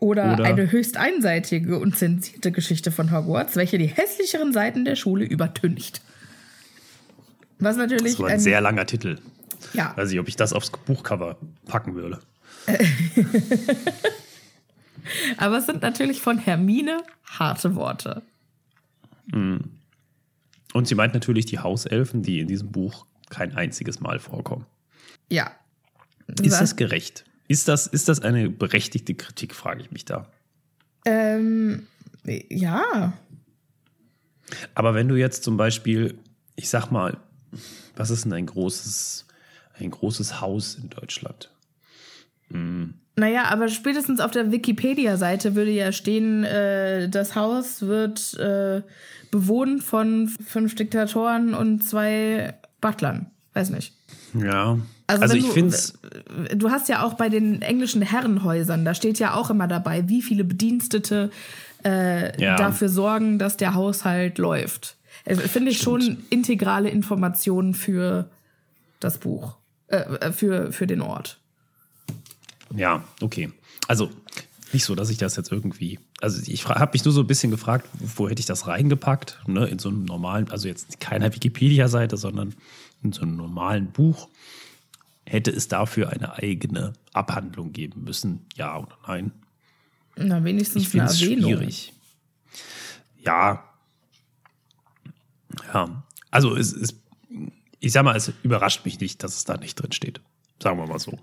Oder, Oder- eine höchst einseitige und zensierte Geschichte von Hogwarts, welche die hässlicheren Seiten der Schule übertüncht. Was natürlich Das war ein sehr langer Titel. ja, Weiß nicht, ob ich das aufs Buchcover packen würde. aber es sind natürlich von Hermine harte Worte. Und sie meint natürlich die Hauselfen, die in diesem Buch kein einziges Mal vorkommen. Ja. Ist Was- das gerecht? Ist das, ist das eine berechtigte Kritik, frage ich mich da. Ähm, ja. Aber wenn du jetzt zum Beispiel, ich sag mal, was ist denn ein großes, ein großes Haus in Deutschland? Naja, aber spätestens auf der Wikipedia-Seite würde ja stehen, äh, das Haus wird äh, bewohnt von fünf Diktatoren und zwei Butlern. Weiß nicht. Ja. Also Also, ich finde es. Du hast ja auch bei den englischen Herrenhäusern, da steht ja auch immer dabei, wie viele Bedienstete äh, Ja. dafür sorgen, dass der Haushalt läuft. Finde ich Stimmt. schon integrale Informationen für das Buch, äh, äh für, für den Ort. Ja, okay. Also nicht so, dass ich das jetzt irgendwie. Also ich habe mich nur so ein bisschen gefragt, wo hätte ich das reingepackt? Ne? In so einem normalen, also jetzt keiner Wikipedia-Seite, sondern in so einem normalen Buch. Hätte es dafür eine eigene Abhandlung geben müssen? Ja oder nein? Na, wenigstens ich eine Erwähnung. schwierig. Ja. Ja. Also es ist, ich sag mal, es überrascht mich nicht, dass es da nicht drin steht. Sagen wir mal so.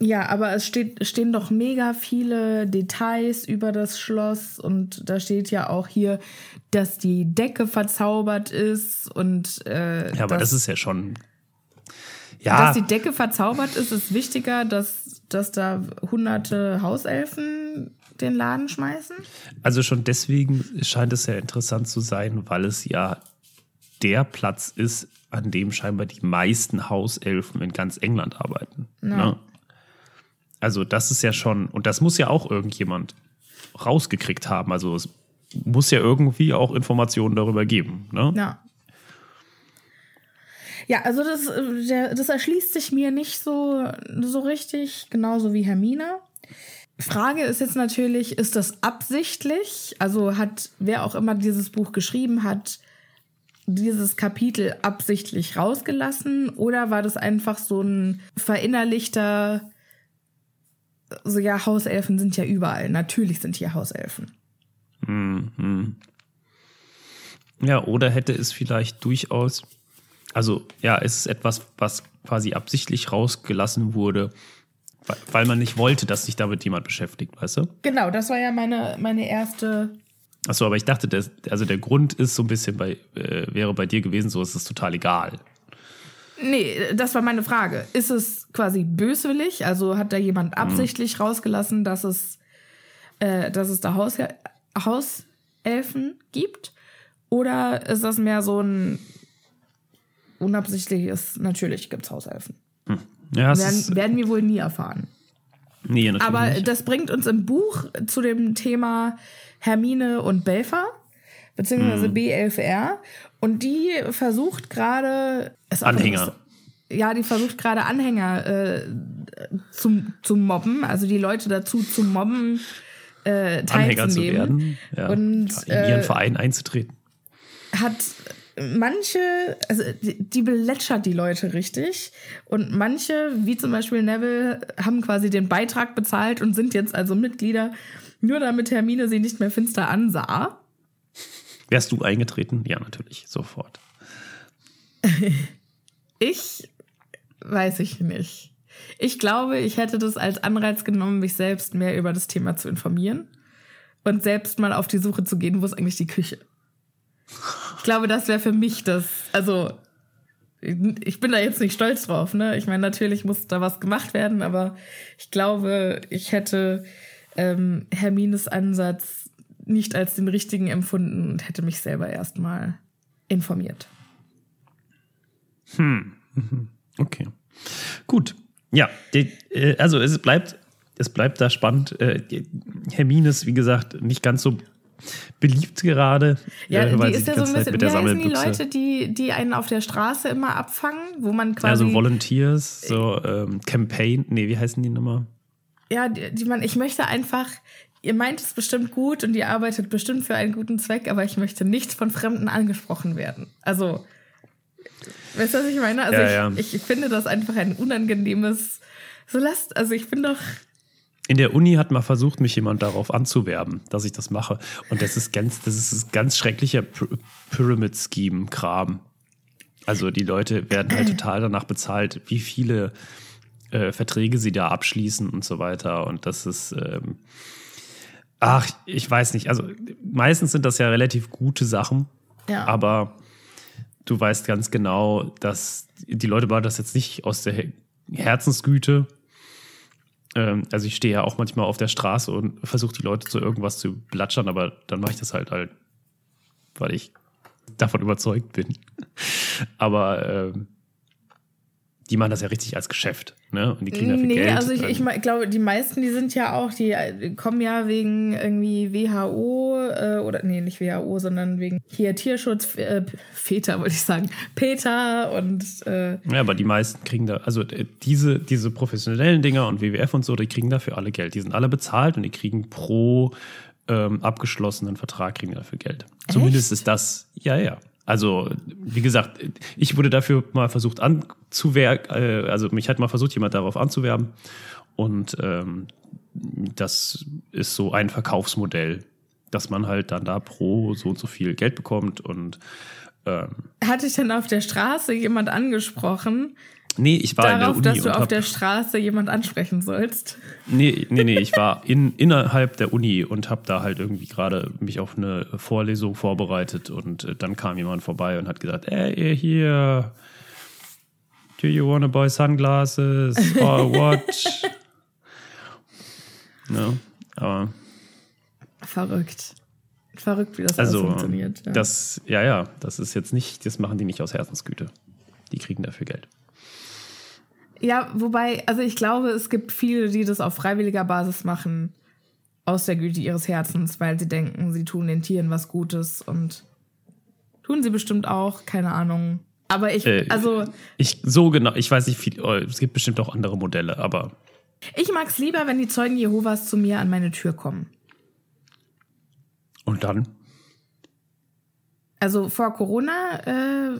Ja, aber es steht, stehen doch mega viele Details über das Schloss und da steht ja auch hier, dass die Decke verzaubert ist und äh, ja, aber dass, das ist ja schon ja. Dass die Decke verzaubert ist, ist wichtiger, dass, dass da hunderte Hauselfen den Laden schmeißen? Also schon deswegen scheint es ja interessant zu sein, weil es ja der Platz ist, an dem scheinbar die meisten Hauselfen in ganz England arbeiten. Ja. Ne? Also das ist ja schon, und das muss ja auch irgendjemand rausgekriegt haben. Also es muss ja irgendwie auch Informationen darüber geben. Ne? Ja. Ja, also das, der, das erschließt sich mir nicht so, so richtig, genauso wie Hermine. Frage ist jetzt natürlich, ist das absichtlich? Also hat wer auch immer dieses Buch geschrieben hat, dieses Kapitel absichtlich rausgelassen oder war das einfach so ein verinnerlichter so, ja, Hauselfen sind ja überall. Natürlich sind hier Hauselfen. Mhm. Ja, oder hätte es vielleicht durchaus, also ja, es ist etwas, was quasi absichtlich rausgelassen wurde, weil man nicht wollte, dass sich damit jemand beschäftigt, weißt du? Genau, das war ja meine, meine erste. Achso, aber ich dachte, der, also der Grund ist so ein bisschen bei, äh, wäre bei dir gewesen, so ist es total egal. Nee, das war meine Frage. Ist es quasi böswillig? Also hat da jemand hm. absichtlich mhm. rausgelassen, dass es, äh, dass es da Haus, Hauselfen gibt? Oder ist das mehr so ein unabsichtliches, natürlich gibt es Hauselfen? Hm. Ja, werden, ist, werden wir wohl nie erfahren. Nee, natürlich Aber nicht. das bringt uns im Buch zu dem Thema Hermine und Belfer, beziehungsweise hm. B11R. Und die versucht gerade. Anhänger. ja, die versucht gerade Anhänger äh, zum, zu mobben, also die Leute dazu zu mobben, äh, Anhänger zu werden ja, und in ihren äh, Verein einzutreten. Hat manche, also die, die belätschert die Leute richtig und manche, wie zum Beispiel Neville, haben quasi den Beitrag bezahlt und sind jetzt also Mitglieder, nur damit Hermine sie nicht mehr finster ansah. Wärst du eingetreten? Ja, natürlich, sofort. ich weiß ich nicht. Ich glaube, ich hätte das als Anreiz genommen, mich selbst mehr über das Thema zu informieren und selbst mal auf die Suche zu gehen, wo ist eigentlich die Küche. Ich glaube, das wäre für mich das, also ich bin da jetzt nicht stolz drauf, ne? Ich meine, natürlich muss da was gemacht werden, aber ich glaube, ich hätte ähm, Hermines Ansatz nicht als den richtigen empfunden und hätte mich selber erstmal informiert. Hm. Okay. Gut. Ja, die, äh, also es bleibt, es bleibt da spannend. Äh, Hermine ist, wie gesagt, nicht ganz so beliebt gerade. Ja, äh, die ist ja so ein bisschen, wie heißen die Leute, die, die einen auf der Straße immer abfangen, wo man quasi... Also Volunteers, so ähm, Campaign, nee, wie heißen die nochmal? Ja, die, die man, ich möchte einfach, ihr meint es bestimmt gut und ihr arbeitet bestimmt für einen guten Zweck, aber ich möchte nicht von Fremden angesprochen werden. Also, weißt du, was ich meine? Also, ja, ich, ja. ich finde das einfach ein unangenehmes. So lasst, also ich bin doch. In der Uni hat mal versucht, mich jemand darauf anzuwerben, dass ich das mache. Und das ist ganz, das ist ein ganz schrecklicher Pyramid Scheme Kram. Also die Leute werden halt total danach bezahlt, wie viele äh, Verträge sie da abschließen und so weiter. Und das ist ähm, Ach, ich weiß nicht. Also meistens sind das ja relativ gute Sachen. Ja. Aber du weißt ganz genau, dass die Leute machen das jetzt nicht aus der Herzensgüte. Ähm, also ich stehe ja auch manchmal auf der Straße und versuche die Leute zu irgendwas zu blatschern, aber dann mache ich das halt halt, weil ich davon überzeugt bin. aber ähm, die machen das ja richtig als Geschäft. Ne? Und die kriegen dafür nee, Geld. also ich, ich glaube, die meisten, die sind ja auch, die äh, kommen ja wegen irgendwie WHO äh, oder nee, nicht WHO, sondern wegen hier Tierschutz, äh, Väter wollte ich sagen, Peter und äh, ja, aber die meisten kriegen da, also äh, diese, diese professionellen Dinger und WWF und so, die kriegen dafür alle Geld. Die sind alle bezahlt und die kriegen pro ähm, abgeschlossenen Vertrag kriegen dafür Geld. Zumindest ist das, ja, ja. Also, wie gesagt, ich wurde dafür mal versucht anzuwerben, äh, also mich hat mal versucht, jemand darauf anzuwerben. Und ähm, das ist so ein Verkaufsmodell, dass man halt dann da pro so und so viel Geld bekommt. Und ähm, hatte ich dann auf der Straße jemand angesprochen, nee, ich war darauf, in der Uni dass du auf der Straße jemand ansprechen sollst. Nee, nee, nee, ich war in, innerhalb der Uni und habe da halt irgendwie gerade mich auf eine Vorlesung vorbereitet und äh, dann kam jemand vorbei und hat gesagt, ey, hier, do you wanna buy sunglasses or watch? ja, aber Verrückt. Verrückt, wie das also, funktioniert. Ja. das, ja, ja, das ist jetzt nicht, das machen die nicht aus Herzensgüte. Die kriegen dafür Geld. Ja, wobei, also ich glaube, es gibt viele, die das auf freiwilliger Basis machen, aus der Güte ihres Herzens, weil sie denken, sie tun den Tieren was Gutes und tun sie bestimmt auch, keine Ahnung. Aber ich, Äh, also Ich, so genau, ich weiß nicht viel, oh, es gibt bestimmt auch andere Modelle, aber ich mag es lieber, wenn die Zeugen Jehovas zu mir an meine Tür kommen. und dann? Also vor Corona äh,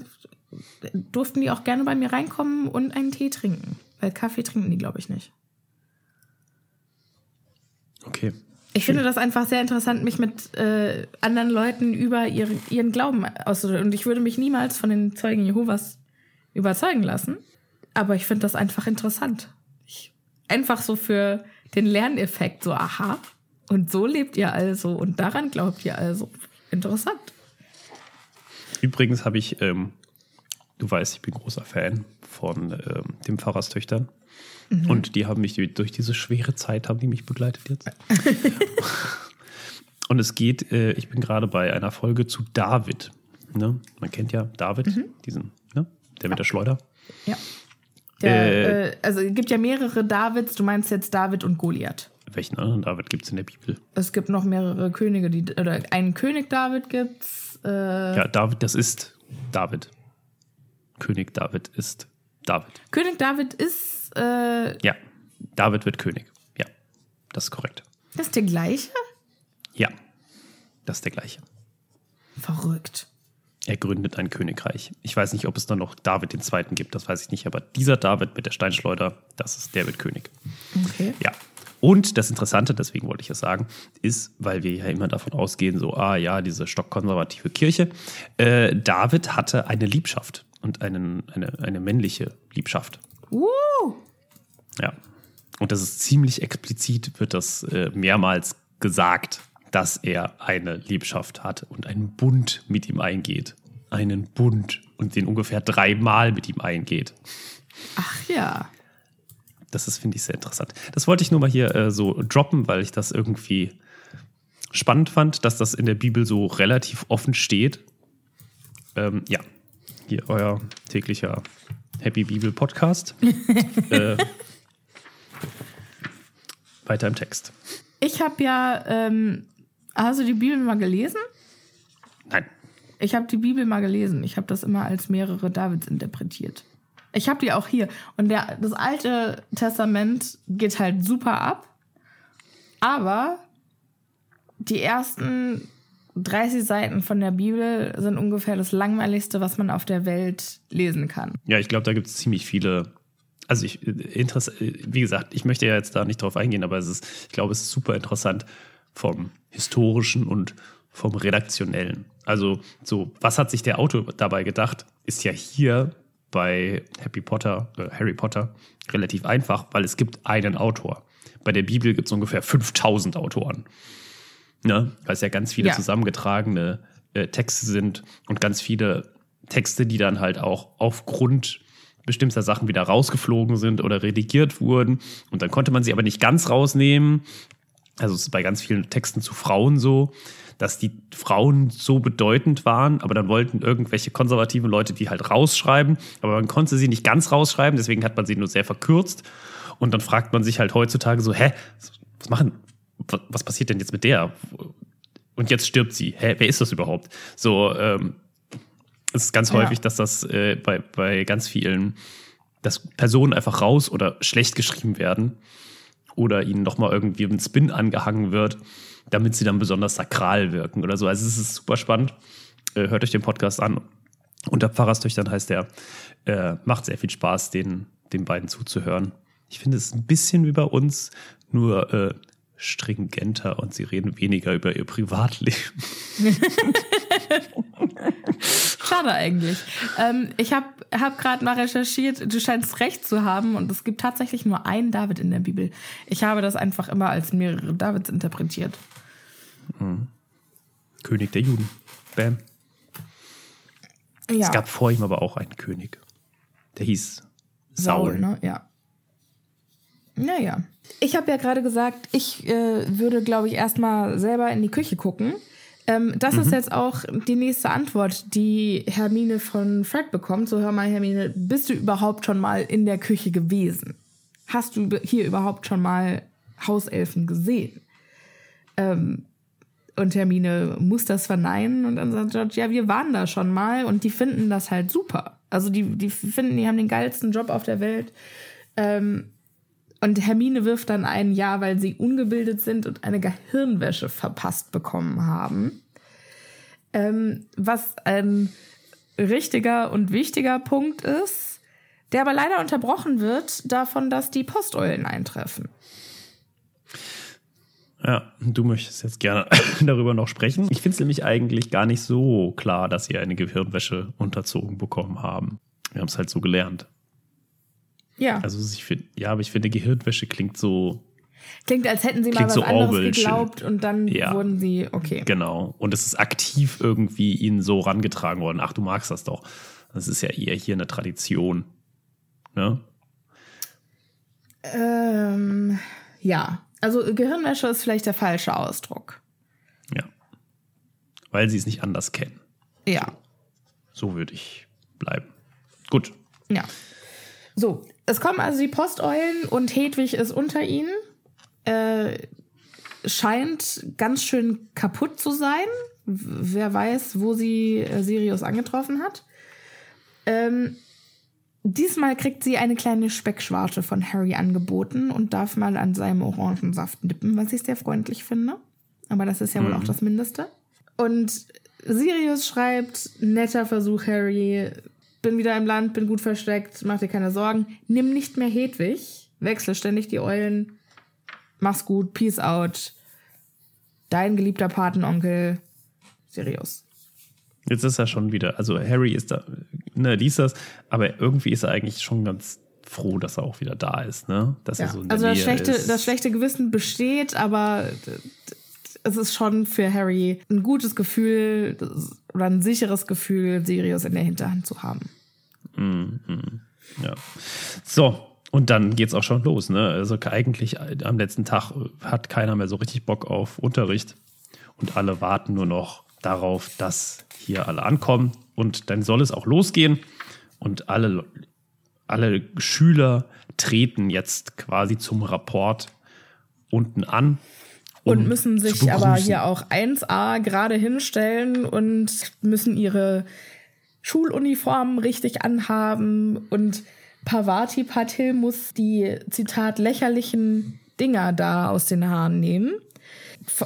durften die auch gerne bei mir reinkommen und einen Tee trinken. Weil Kaffee trinken die, glaube ich, nicht. Okay. Ich finde das einfach sehr interessant, mich mit äh, anderen Leuten über ihren, ihren Glauben auszudrücken. Und ich würde mich niemals von den Zeugen Jehovas überzeugen lassen. Aber ich finde das einfach interessant. Ich, einfach so für den Lerneffekt, so aha. Und so lebt ihr also und daran glaubt ihr also. Interessant. Übrigens habe ich, ähm, du weißt, ich bin großer Fan von ähm, den Pfarrerstöchtern. Und die haben mich durch diese schwere Zeit haben die mich begleitet jetzt. Und es geht, äh, ich bin gerade bei einer Folge zu David. Ne? Man kennt ja David, diesen, ne? der mit der Schleuder. Ja. Der, Äh. äh, also es gibt ja mehrere Davids. Du meinst jetzt David und Goliath. Welchen anderen David gibt es in der Bibel? Es gibt noch mehrere Könige, die oder einen König David gibt's. Äh, Ja, David, das ist David. König David ist David. König David ist äh, Ja, David wird König. Ja, das ist korrekt. das ist der gleiche? Ja, das ist der gleiche. Verrückt. Er gründet ein Königreich. Ich weiß nicht, ob es dann noch David den Zweiten gibt, das weiß ich nicht, aber dieser David mit der Steinschleuder, das ist der wird König. Okay. Ja. Und das Interessante, deswegen wollte ich es sagen, ist, weil wir ja immer davon ausgehen, so, ah ja, diese stockkonservative Kirche, äh, David hatte eine Liebschaft und einen, eine, eine männliche Liebschaft. Uh, Ja. Und das ist ziemlich explizit, wird das äh, mehrmals gesagt, dass er eine Liebschaft hat und einen Bund mit ihm eingeht. Einen Bund und den ungefähr dreimal mit ihm eingeht. ach ja. Das ist, finde ich, sehr interessant. Das wollte ich nur mal hier äh, so droppen, weil ich das irgendwie spannend fand, dass das in der Bibel so relativ offen steht. Ähm, ja, hier euer täglicher Happy Bibel Podcast. äh, weiter im Text. Ich habe ja, ähm, hast du die Bibel mal gelesen? Nein. Ich habe die Bibel mal gelesen. Ich habe das immer als mehrere Davids interpretiert. Ich habe die auch hier. Und der, das Alte Testament geht halt super ab. Aber die ersten 30 Seiten von der Bibel sind ungefähr das langweiligste, was man auf der Welt lesen kann. Ja, ich glaube, da gibt es ziemlich viele. Also ich, wie gesagt, ich möchte ja jetzt da nicht drauf eingehen, aber es ist, ich glaube, es ist super interessant vom historischen und vom redaktionellen. Also so, was hat sich der Autor dabei gedacht, ist ja hier bei Happy Potter, äh, Harry Potter relativ einfach, weil es gibt einen Autor. Bei der Bibel gibt es ungefähr 5000 Autoren. Ne? Weil es ja ganz viele Ja. zusammengetragene äh, Texte sind und ganz viele Texte, die dann halt auch aufgrund bestimmter Sachen wieder rausgeflogen sind oder redigiert wurden. Und dann konnte man sie aber nicht ganz rausnehmen. Also es ist bei ganz vielen Texten zu Frauen so, dass die Frauen so bedeutend waren, aber dann wollten irgendwelche konservativen Leute die halt rausschreiben, aber man konnte sie nicht ganz rausschreiben, deswegen hat man sie nur sehr verkürzt. Und dann fragt man sich halt heutzutage so, hä, was machen, was passiert denn jetzt mit der? Und jetzt stirbt sie. Hä, wer ist das überhaupt? So, ähm, es ist ganz ja. häufig, dass das äh, bei, bei ganz vielen, dass Personen einfach raus oder schlecht geschrieben werden oder ihnen nochmal irgendwie ein Spin angehangen wird, damit sie dann besonders sakral wirken oder so. Also es ist super spannend. Äh, hört euch den Podcast an. Unter Pfarrerstöchtern heißt der. Äh, macht sehr viel Spaß, den, den beiden zuzuhören. Ich finde es ein bisschen wie bei uns, nur äh, stringenter und sie reden weniger über ihr Privatleben. Schade eigentlich. Ähm, ich habe hab gerade mal recherchiert, du scheinst recht zu haben und es gibt tatsächlich nur einen David in der Bibel. Ich habe das einfach immer als mehrere Davids interpretiert. Mhm. König der Juden. Bam. Ja. Es gab vor ihm aber auch einen König. Der hieß Saul. Saul ne? Ja. Naja. Ich habe ja gerade gesagt, ich äh, würde, glaube ich, erstmal selber in die Küche gucken. Ähm, das mhm. ist jetzt auch die nächste Antwort, die Hermine von Fred bekommt. So, hör mal, Hermine, bist du überhaupt schon mal in der Küche gewesen? Hast du hier überhaupt schon mal Hauselfen gesehen? Ähm, und Hermine muss das verneinen und dann sagt George, ja, wir waren da schon mal und die finden das halt super. Also die, die finden, die haben den geilsten Job auf der Welt. Ähm, und Hermine wirft dann ein Ja, weil sie ungebildet sind und eine Gehirnwäsche verpasst bekommen haben. Ähm, was ein richtiger und wichtiger Punkt ist, der aber leider unterbrochen wird davon, dass die Posteulen eintreffen. Ja, du möchtest jetzt gerne darüber noch sprechen. Ich finde es nämlich eigentlich gar nicht so klar, dass sie eine Gehirnwäsche unterzogen bekommen haben. Wir haben es halt so gelernt. Ja. Also ich finde, ja, aber ich finde, Gehirnwäsche klingt so. Klingt, als hätten sie mal was so anderes geglaubt und dann ja. wurden sie, okay. Genau. Und es ist aktiv irgendwie ihnen so rangetragen worden. Ach, du magst das doch. Das ist ja eher hier eine Tradition. Ne? Ähm, ja. Also Gehirnwäsche ist vielleicht der falsche Ausdruck. Ja. Weil sie es nicht anders kennen. Ja. So würde ich bleiben. Gut. Ja. So, es kommen also die Posteulen und Hedwig ist unter ihnen. Äh, scheint ganz schön kaputt zu sein. Wer weiß, wo sie äh, Sirius angetroffen hat. Ähm, diesmal kriegt sie eine kleine Speckschwarte von Harry angeboten und darf mal an seinem Orangensaft nippen, was ich sehr freundlich finde. Aber das ist ja mhm. wohl auch das Mindeste. Und Sirius schreibt, netter Versuch, Harry, bin wieder im Land, bin gut versteckt, mach dir keine Sorgen. Nimm nicht mehr Hedwig, wechsel ständig die Eulen, mach's gut, peace out. Dein geliebter Patenonkel, Sirius. Jetzt ist er schon wieder, also Harry ist da, ne, liest das, aber irgendwie ist er eigentlich schon ganz froh, dass er auch wieder da ist, ne? Dass ja. er so in der also das Nähe schlechte, ist. das schlechte Gewissen besteht, aber es ist schon für Harry ein gutes Gefühl oder ein sicheres Gefühl, Sirius in der Hinterhand zu haben. Mm, ja. So, und dann geht's auch schon los. Ne? Also eigentlich am letzten Tag hat keiner mehr so richtig Bock auf Unterricht und alle warten nur noch darauf, dass hier alle ankommen und dann soll es auch losgehen und alle, alle Schüler treten jetzt quasi zum Rapport unten an um und müssen sich aber hier auch 1a gerade hinstellen und müssen ihre Schuluniformen richtig anhaben. Und Pavati Patil muss die, Zitat, lächerlichen Dinger da aus den Haaren nehmen,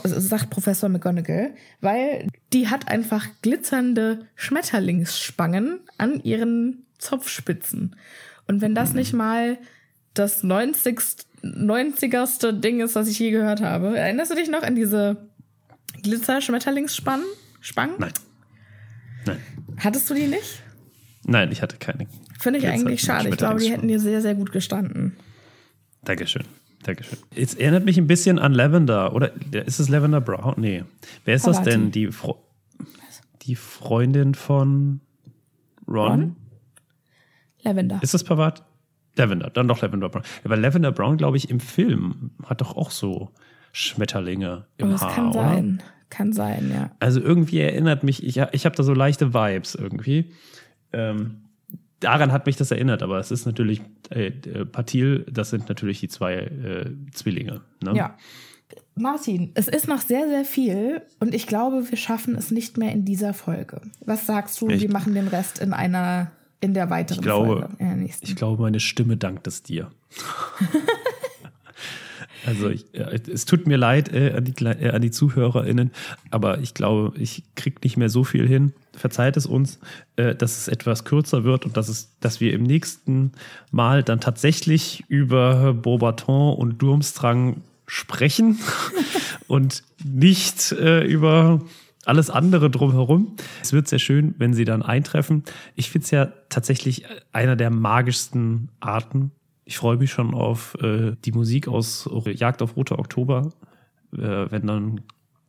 sagt Professor McGonagall, weil die hat einfach glitzernde Schmetterlingsspangen an ihren Zopfspitzen. Und wenn das nicht mal das 90. 90erste Ding ist, was ich je gehört habe. Erinnerst du dich noch an diese Glitzer-Schmetterlingsspangen? Nein. Nein. Hattest du die nicht? Nein, ich hatte keine. Finde ich eigentlich schade. Ich glaube, die hätten dir sehr, sehr gut gestanden. Dankeschön. Dankeschön. Es erinnert mich ein bisschen an Lavender. Oder ist es Lavender Brown? Nee. Wer ist Pavati. das denn? Die, Fro die Freundin von Ron? Ron? Lavender. Ist das Pavat? Lavender, dann doch Lavender Brown. Aber Lavender Brown, glaube ich, im Film hat doch auch so Schmetterlinge im oh, das Haar. Kann sein. kann sein, ja. Also irgendwie erinnert mich, ich, ich habe da so leichte Vibes irgendwie. Ähm, daran hat mich das erinnert, aber es ist natürlich äh, äh, Patil, das sind natürlich die zwei äh, Zwillinge. Ne? Ja. Martin, es ist noch sehr, sehr viel und ich glaube, wir schaffen es nicht mehr in dieser Folge. Was sagst du? Ich- wir machen den Rest in einer, in der weiteren Ich glaube, Folge. In der nächsten. ich glaube, meine Stimme dankt es dir. also ich, es tut mir leid äh, an, die, äh, an die ZuhörerInnen, aber ich glaube, ich kriege nicht mehr so viel hin. Verzeiht es uns, äh, dass es etwas kürzer wird und dass, es, dass wir im nächsten Mal dann tatsächlich über Beaubaton und Durmstrang sprechen und nicht äh, über alles andere drumherum. Es wird sehr schön, wenn sie dann eintreffen. Ich finde es ja tatsächlich einer der magischsten Arten. Ich freue mich schon auf äh, die Musik aus Jagd auf Roter Oktober, äh, wenn dann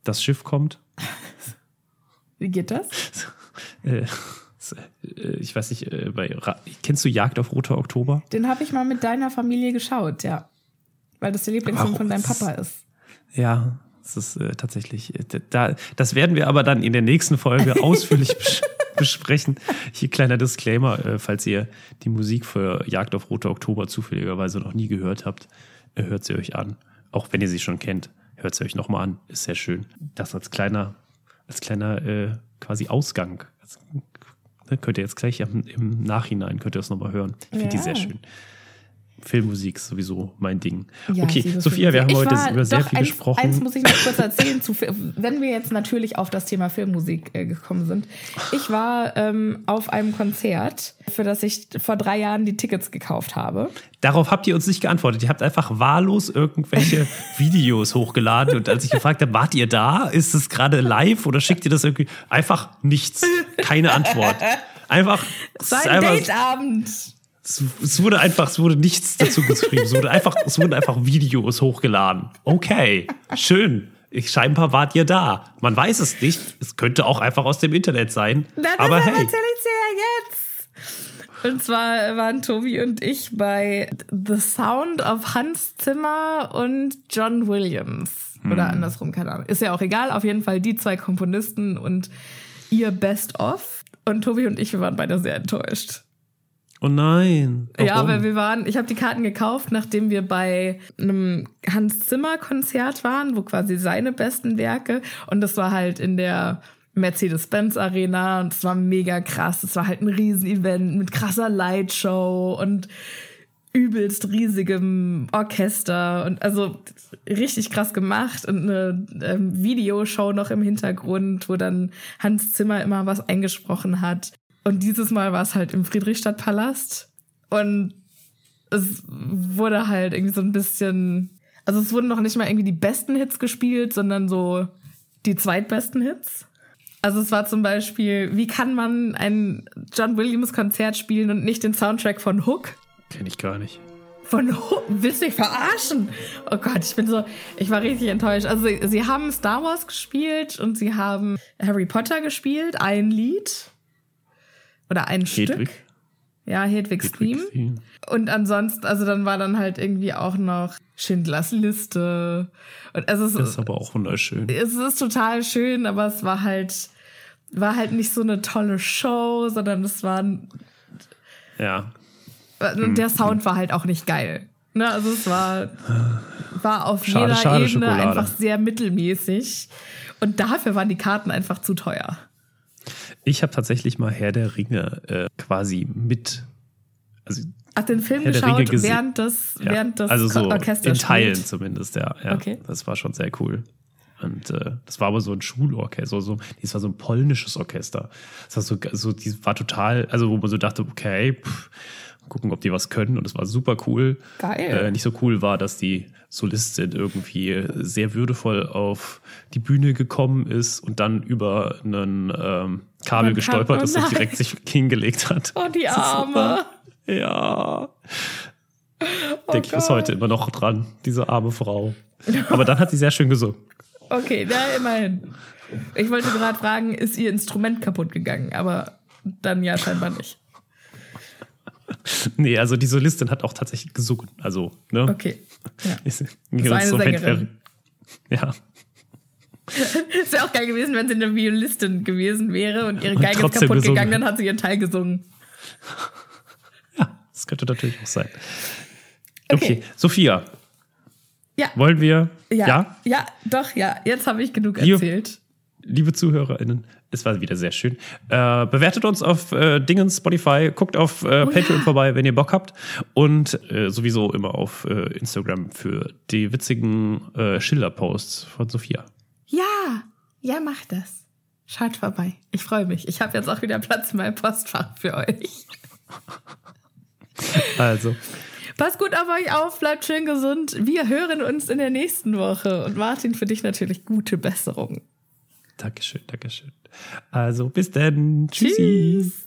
das Schiff kommt. Wie geht das? Äh, äh, ich weiß nicht, äh, bei Ra kennst du Jagd auf Roter Oktober? Den habe ich mal mit deiner Familie geschaut, ja. Weil das der Lieblingsfilm von deinem Papa ist. Ja, das ist äh, tatsächlich, äh, da, das werden wir aber dann in der nächsten Folge ausführlich bes besprechen. Hier kleiner Disclaimer, äh, falls ihr die Musik für Jagd auf Rote Oktober zufälligerweise noch nie gehört habt, äh, hört sie euch an. Auch wenn ihr sie schon kennt, hört sie euch nochmal an. Ist sehr schön. Das als kleiner, als kleiner äh, quasi Ausgang. Das, ne, könnt ihr jetzt gleich im, im Nachhinein, könnt ihr das nochmal hören. Ich finde die Ja. sehr schön. Filmmusik ist sowieso mein Ding. Ja, okay, Sophia, wir haben heute war- über sehr viel eins, gesprochen. Eins muss ich noch kurz erzählen. Zu, wenn wir jetzt natürlich auf das Thema Filmmusik äh, gekommen sind. Ich war ähm, auf einem Konzert, für das ich vor drei Jahren die Tickets gekauft habe. Darauf habt ihr uns nicht geantwortet. Ihr habt einfach wahllos irgendwelche Videos hochgeladen. Und als ich gefragt habe, wart ihr da? Ist es gerade live oder schickt ihr das irgendwie? Einfach nichts. Keine Antwort. Einfach. Es, Es war ist ein einfach, Dateabend. Es, wurde einfach, es wurde nichts dazu geschrieben. Es, wurde einfach, es wurden einfach Videos hochgeladen. Okay, schön. Ich, scheinbar wart ihr da. Man weiß es nicht. Es könnte auch einfach aus dem Internet sein. Na, aber deshalb hey. dir ja jetzt. Und zwar waren Tobi und ich bei The Sound of Hans Zimmer und John Williams. Oder andersrum, keine Ahnung. Ist ja auch egal. Auf jeden Fall die zwei Komponisten und ihr Best-of. Und Tobi und ich, wir waren beide sehr enttäuscht. Oh nein. Ja, Warum? weil wir waren, ich habe die Karten gekauft, nachdem wir bei einem Hans Zimmer Konzert waren, wo quasi seine besten Werke und das war halt in der Mercedes-Benz Arena und es war mega krass. Es war halt ein Riesenevent mit krasser Lightshow und übelst riesigem Orchester und also richtig krass gemacht und eine ähm, Videoshow noch im Hintergrund, wo dann Hans Zimmer immer was eingesprochen hat. Und dieses Mal war es halt im Friedrichstadtpalast und es wurde halt irgendwie so ein bisschen, also es wurden noch nicht mal irgendwie die besten Hits gespielt, sondern so die zweitbesten Hits. Also es war zum Beispiel, wie kann man ein John Williams Konzert spielen und nicht den Soundtrack von Hook? Kenn ich gar nicht. Von Hook? Willst du mich verarschen? Oh Gott, ich bin so, ich war richtig enttäuscht. Also sie, sie haben Star Wars gespielt und sie haben Harry Potter gespielt, ein Lied. Oder ein Hedwig. Stück. Ja, Hedwig's Theme. Hedwig Theme. Und ansonsten, also dann war dann halt irgendwie auch noch Schindlers Liste. Und also es Das ist aber auch wunderschön. es ist total schön, aber es war halt, war halt nicht so eine tolle Show, sondern es war, und Ja. der Sound war halt auch nicht geil. Ne, also es war, war auf Schade, jeder schade, Ebene Schokolade. einfach sehr mittelmäßig. Und dafür waren die Karten einfach zu teuer. Ich habe tatsächlich mal Herr der Ringe äh, quasi mit. Also, Ach, den Film Herr geschaut, während das, ja, während das also so Orchester in Teilen spielt. zumindest, ja. ja. Okay. Das war schon sehr cool. Und äh, das war aber so ein Schulorchester, so, das war so ein polnisches Orchester. Das war so, so, die war total, also wo man so dachte, okay, pff, gucken, ob die was können. Und das war super cool. Geil. Äh, nicht so cool war, dass die Solistin irgendwie sehr würdevoll auf die Bühne gekommen ist und dann über einen ähm, Kabel Man gestolpert oh ist und nein. direkt sich hingelegt hat. Oh, die Arme. Ja. Oh Denke ich bis heute immer noch dran, diese arme Frau. Aber dann hat sie sehr schön gesungen. Okay, na immerhin. Ich wollte gerade fragen, ist ihr Instrument kaputt gegangen? Aber dann ja scheinbar nicht. Nee, also die Solistin hat auch tatsächlich gesungen. Also, ne? Okay. Ja. Ist, war eine Sängerin. Ja. Es wäre auch geil gewesen, wenn sie eine Violistin gewesen wäre und ihre Geige ist kaputt gesungen. gegangen, dann hat sie ihren Teil gesungen. Ja, das könnte natürlich auch sein. Okay. Okay, Sophia, Ja. wollen wir, Ja, ja, ja, doch, ja. Jetzt habe ich genug erzählt. Liebe ZuhörerInnen, es war wieder sehr schön. Äh, bewertet uns auf äh, Dingens, Spotify, guckt auf äh, Oh Patreon ja. vorbei, wenn ihr Bock habt. Und äh, sowieso immer auf äh, Instagram für die witzigen äh, Schilder-Posts von Sophia. Ja, ja, mach das. Schaut vorbei. Ich freue mich. Ich habe jetzt auch wieder Platz in meinem Postfach für euch. Also, Passt gut auf euch auf, bleibt schön gesund. Wir hören uns in der nächsten Woche. Und Martin, für dich natürlich gute Besserung. Dankeschön, Dankeschön. Also, bis dann. Tschüssi. Tschüss.